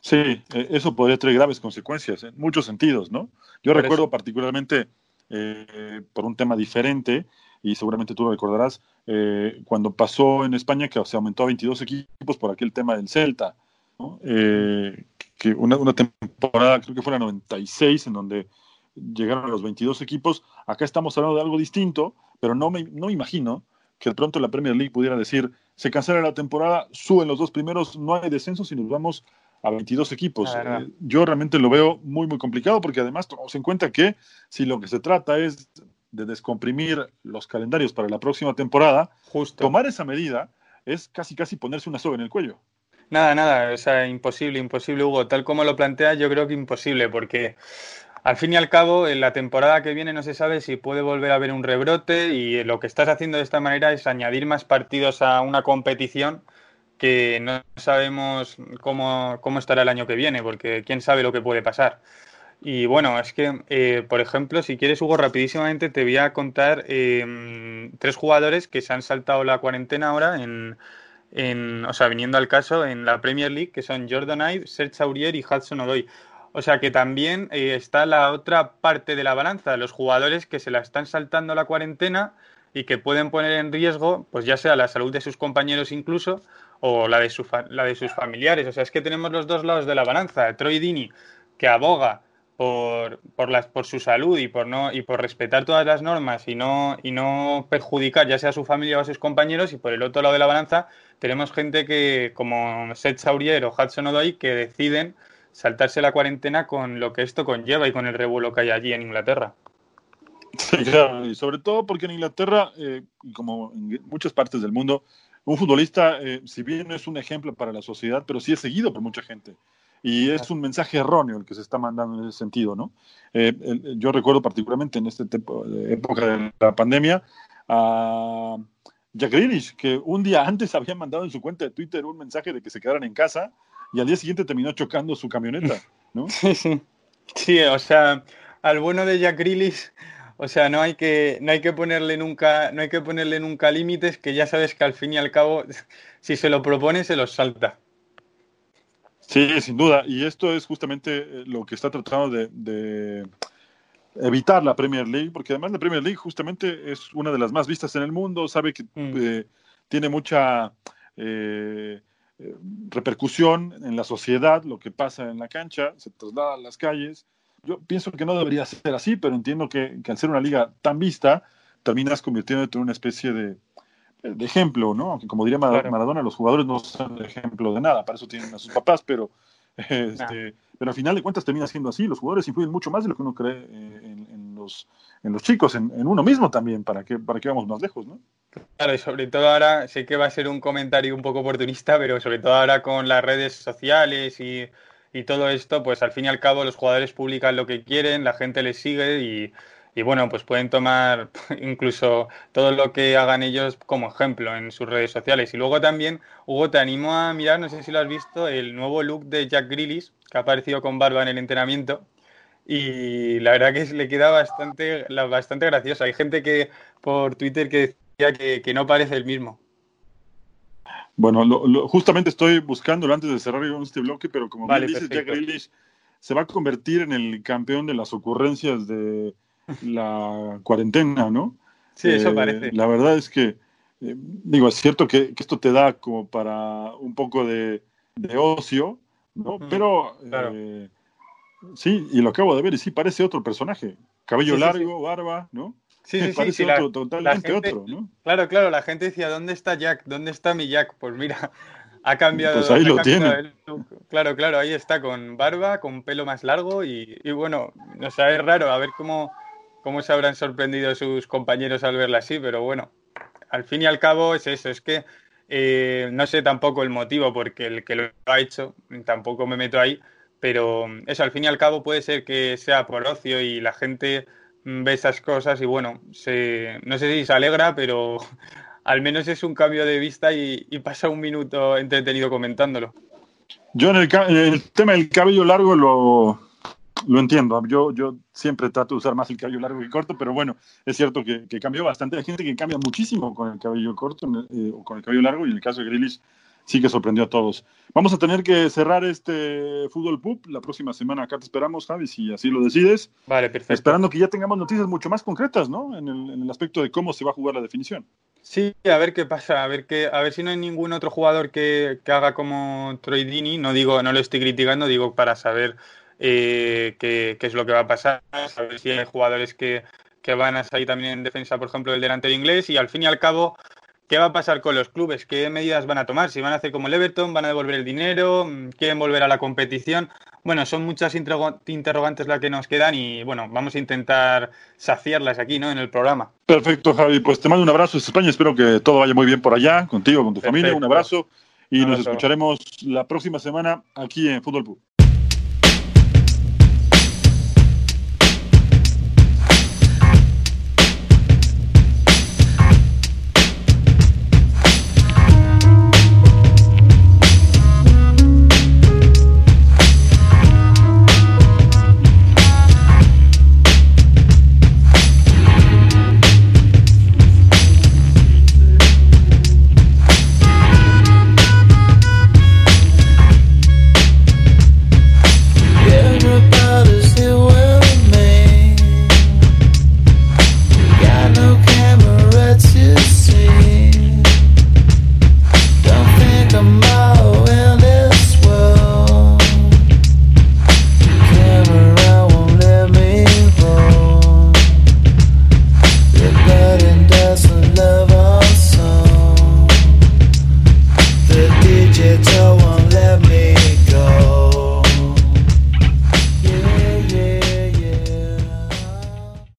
Sí, eh, eso podría traer graves consecuencias en muchos sentidos, ¿no? Yo recuerdo particularmente eh, por un tema diferente, y seguramente tú lo recordarás, eh, cuando pasó en España que se aumentó a 22 equipos por aquel tema del Celta, ¿no? Eh, que una, una temporada, creo que fue la 96, en donde llegaron los 22 equipos. Acá estamos hablando de algo distinto, pero no me no imagino que de pronto la Premier League pudiera decir, se cancela la temporada, suben los dos primeros, no hay descensos y nos vamos a 22 equipos. Eh, yo realmente lo veo muy, muy complicado porque además tomamos en cuenta que si lo que se trata es de descomprimir los calendarios para la próxima temporada, Justo. tomar esa medida es casi, casi ponerse una soga en el cuello. Nada, nada, o sea, imposible, imposible, Hugo. Tal como lo planteas, yo creo que imposible, porque al fin y al cabo, en la temporada que viene no se sabe si puede volver a haber un rebrote y lo que estás haciendo de esta manera es añadir más partidos a una competición que no sabemos cómo, cómo estará el año que viene, porque quién sabe lo que puede pasar. Y bueno, es que, eh, por ejemplo, si quieres, Hugo, rapidísimamente te voy a contar eh, tres jugadores que se han saltado la cuarentena ahora en, en, o sea, viniendo al caso, en la Premier League, que son Jordan Ive, Serge Aurier y Hudson Odoi. O sea que también eh, está la otra parte de la balanza, los jugadores que se la están saltando la cuarentena y que pueden poner en riesgo, pues ya sea la salud de sus compañeros incluso, o la de, su la de sus familiares. O sea, es que tenemos los dos lados de la balanza. Troy Dini, que aboga por, por, las, por su salud y por, no, y por respetar todas las normas y no, y no perjudicar ya sea a su familia o a sus compañeros. Y por el otro lado de la balanza tenemos gente que, como Seth Saurier o Hudson Odoi, que deciden saltarse la cuarentena con lo que esto conlleva y con el revuelo que hay allí en Inglaterra. Sí, claro, y sobre todo porque en Inglaterra, eh, como en muchas partes del mundo, un futbolista, eh, si bien no es un ejemplo para la sociedad, pero sí es seguido por mucha gente. Y es un mensaje erróneo el que se está mandando en ese sentido, ¿no? Eh, el- yo recuerdo particularmente en esta época de la pandemia a Jack Grealish, que un día antes había mandado en su cuenta de Twitter un mensaje de que se quedaran en casa y al día siguiente terminó chocando su camioneta, ¿no? Sí, sí. Sí, o sea, al bueno de Jack Grealish, o sea, no hay que, no hay que ponerle nunca, no hay que ponerle nunca límites, que ya sabes que al fin y al cabo, si se lo propone, se los salta. Sí, sin duda. Y esto es justamente eh, lo que está tratando de, de evitar la Premier League, porque además la Premier League justamente es una de las más vistas en el mundo, sabe que Mm. eh, tiene mucha eh, repercusión en la sociedad, lo que pasa en la cancha, se traslada a las calles. Yo pienso que no debería ser así, pero entiendo que, que al ser una liga tan vista, terminas convirtiéndote en una especie de, de ejemplo, ¿no? Aunque como diría Mar- Claro. Maradona, los jugadores no son ejemplo de nada, para eso tienen a sus papás, pero, este, pero al final de cuentas termina siendo así. Los jugadores influyen mucho más de lo que uno cree eh, en, en los, en los chicos, en, en uno mismo también, para que, para que vamos más lejos, ¿no? Claro, y sobre todo ahora, sé que va a ser un comentario un poco oportunista, pero sobre todo ahora con las redes sociales y, y todo esto, pues al fin y al cabo los jugadores publican lo que quieren, la gente les sigue y, y bueno, pues pueden tomar incluso todo lo que hagan ellos como ejemplo en sus redes sociales. Y luego también, Hugo, te animo a mirar, no sé si lo has visto, el nuevo look de Jack Grealish, que ha aparecido con barba en el entrenamiento. Y la verdad que le queda bastante, bastante gracioso. Hay gente que por Twitter que decía que, que no parece el mismo. Bueno, lo- lo- justamente estoy buscándolo antes de cerrar este bloque, pero como Vale, bien dices, Jack. Grealish se va a convertir en el campeón de las ocurrencias de la cuarentena, ¿no? Sí, eso Eh, parece. La verdad es que, eh, digo, es cierto que, que esto te da como para un poco de, de ocio, ¿no? Pero, claro. eh, sí, y lo acabo de ver, y sí, parece otro personaje. Cabello Sí, sí, largo, barba, ¿no? Sí, sí, sí, sí, la- otro, totalmente la gente- otro, ¿no? Claro, claro, la gente decía, ¿dónde está Jack? ¿Dónde está mi Jack? Pues mira, ha cambiado. Pues ahí lo tiene. Claro, claro, ahí está, con barba, con pelo más largo y, y bueno, o sea, es raro, a ver cómo, cómo se habrán sorprendido sus compañeros al verla así, pero bueno, al fin y al cabo es eso, es que eh, no sé tampoco el motivo porque el que lo ha hecho, tampoco me meto ahí, pero eso al fin y al cabo puede ser que sea por ocio y la gente ve esas cosas y bueno, se, no sé si se alegra, pero al menos es un cambio de vista y, y pasa un minuto entretenido comentándolo. Yo en el, el tema del cabello largo lo, lo entiendo. Yo, yo siempre trato de usar más el cabello largo que corto, pero bueno, es cierto que, que cambió bastante. Hay gente que cambia muchísimo con el cabello corto eh, o con el cabello largo, y en el caso de Grealish sí que sorprendió a todos. Vamos a tener que cerrar este Fútbol Pub. La próxima semana acá te esperamos, Javi, si así lo decides. Vale, perfecto. Esperando que ya tengamos noticias mucho más concretas, ¿no? En el, en el aspecto de cómo se va a jugar la definición. Sí, a ver qué pasa, a ver qué, a ver si no hay ningún otro jugador que, que haga como Troy Dini, no digo, no lo estoy criticando, digo para saber eh, qué, qué es lo que va a pasar, saber si hay jugadores que, que van a salir también en defensa, por ejemplo, el delantero inglés, y al fin y al cabo, ¿qué va a pasar con los clubes? ¿Qué medidas van a tomar? Si van a hacer como el Everton, van a devolver el dinero, quieren volver a la competición. Bueno, son muchas interroga- interrogantes las que nos quedan y bueno, vamos a intentar saciarlas aquí, ¿no? En el programa. Perfecto, Javi. Pues te mando un abrazo desde España. Espero que todo vaya muy bien por allá, contigo, con tu familia. Un abrazo y Un nos escucharemos la próxima semana aquí en Fútbol Pub.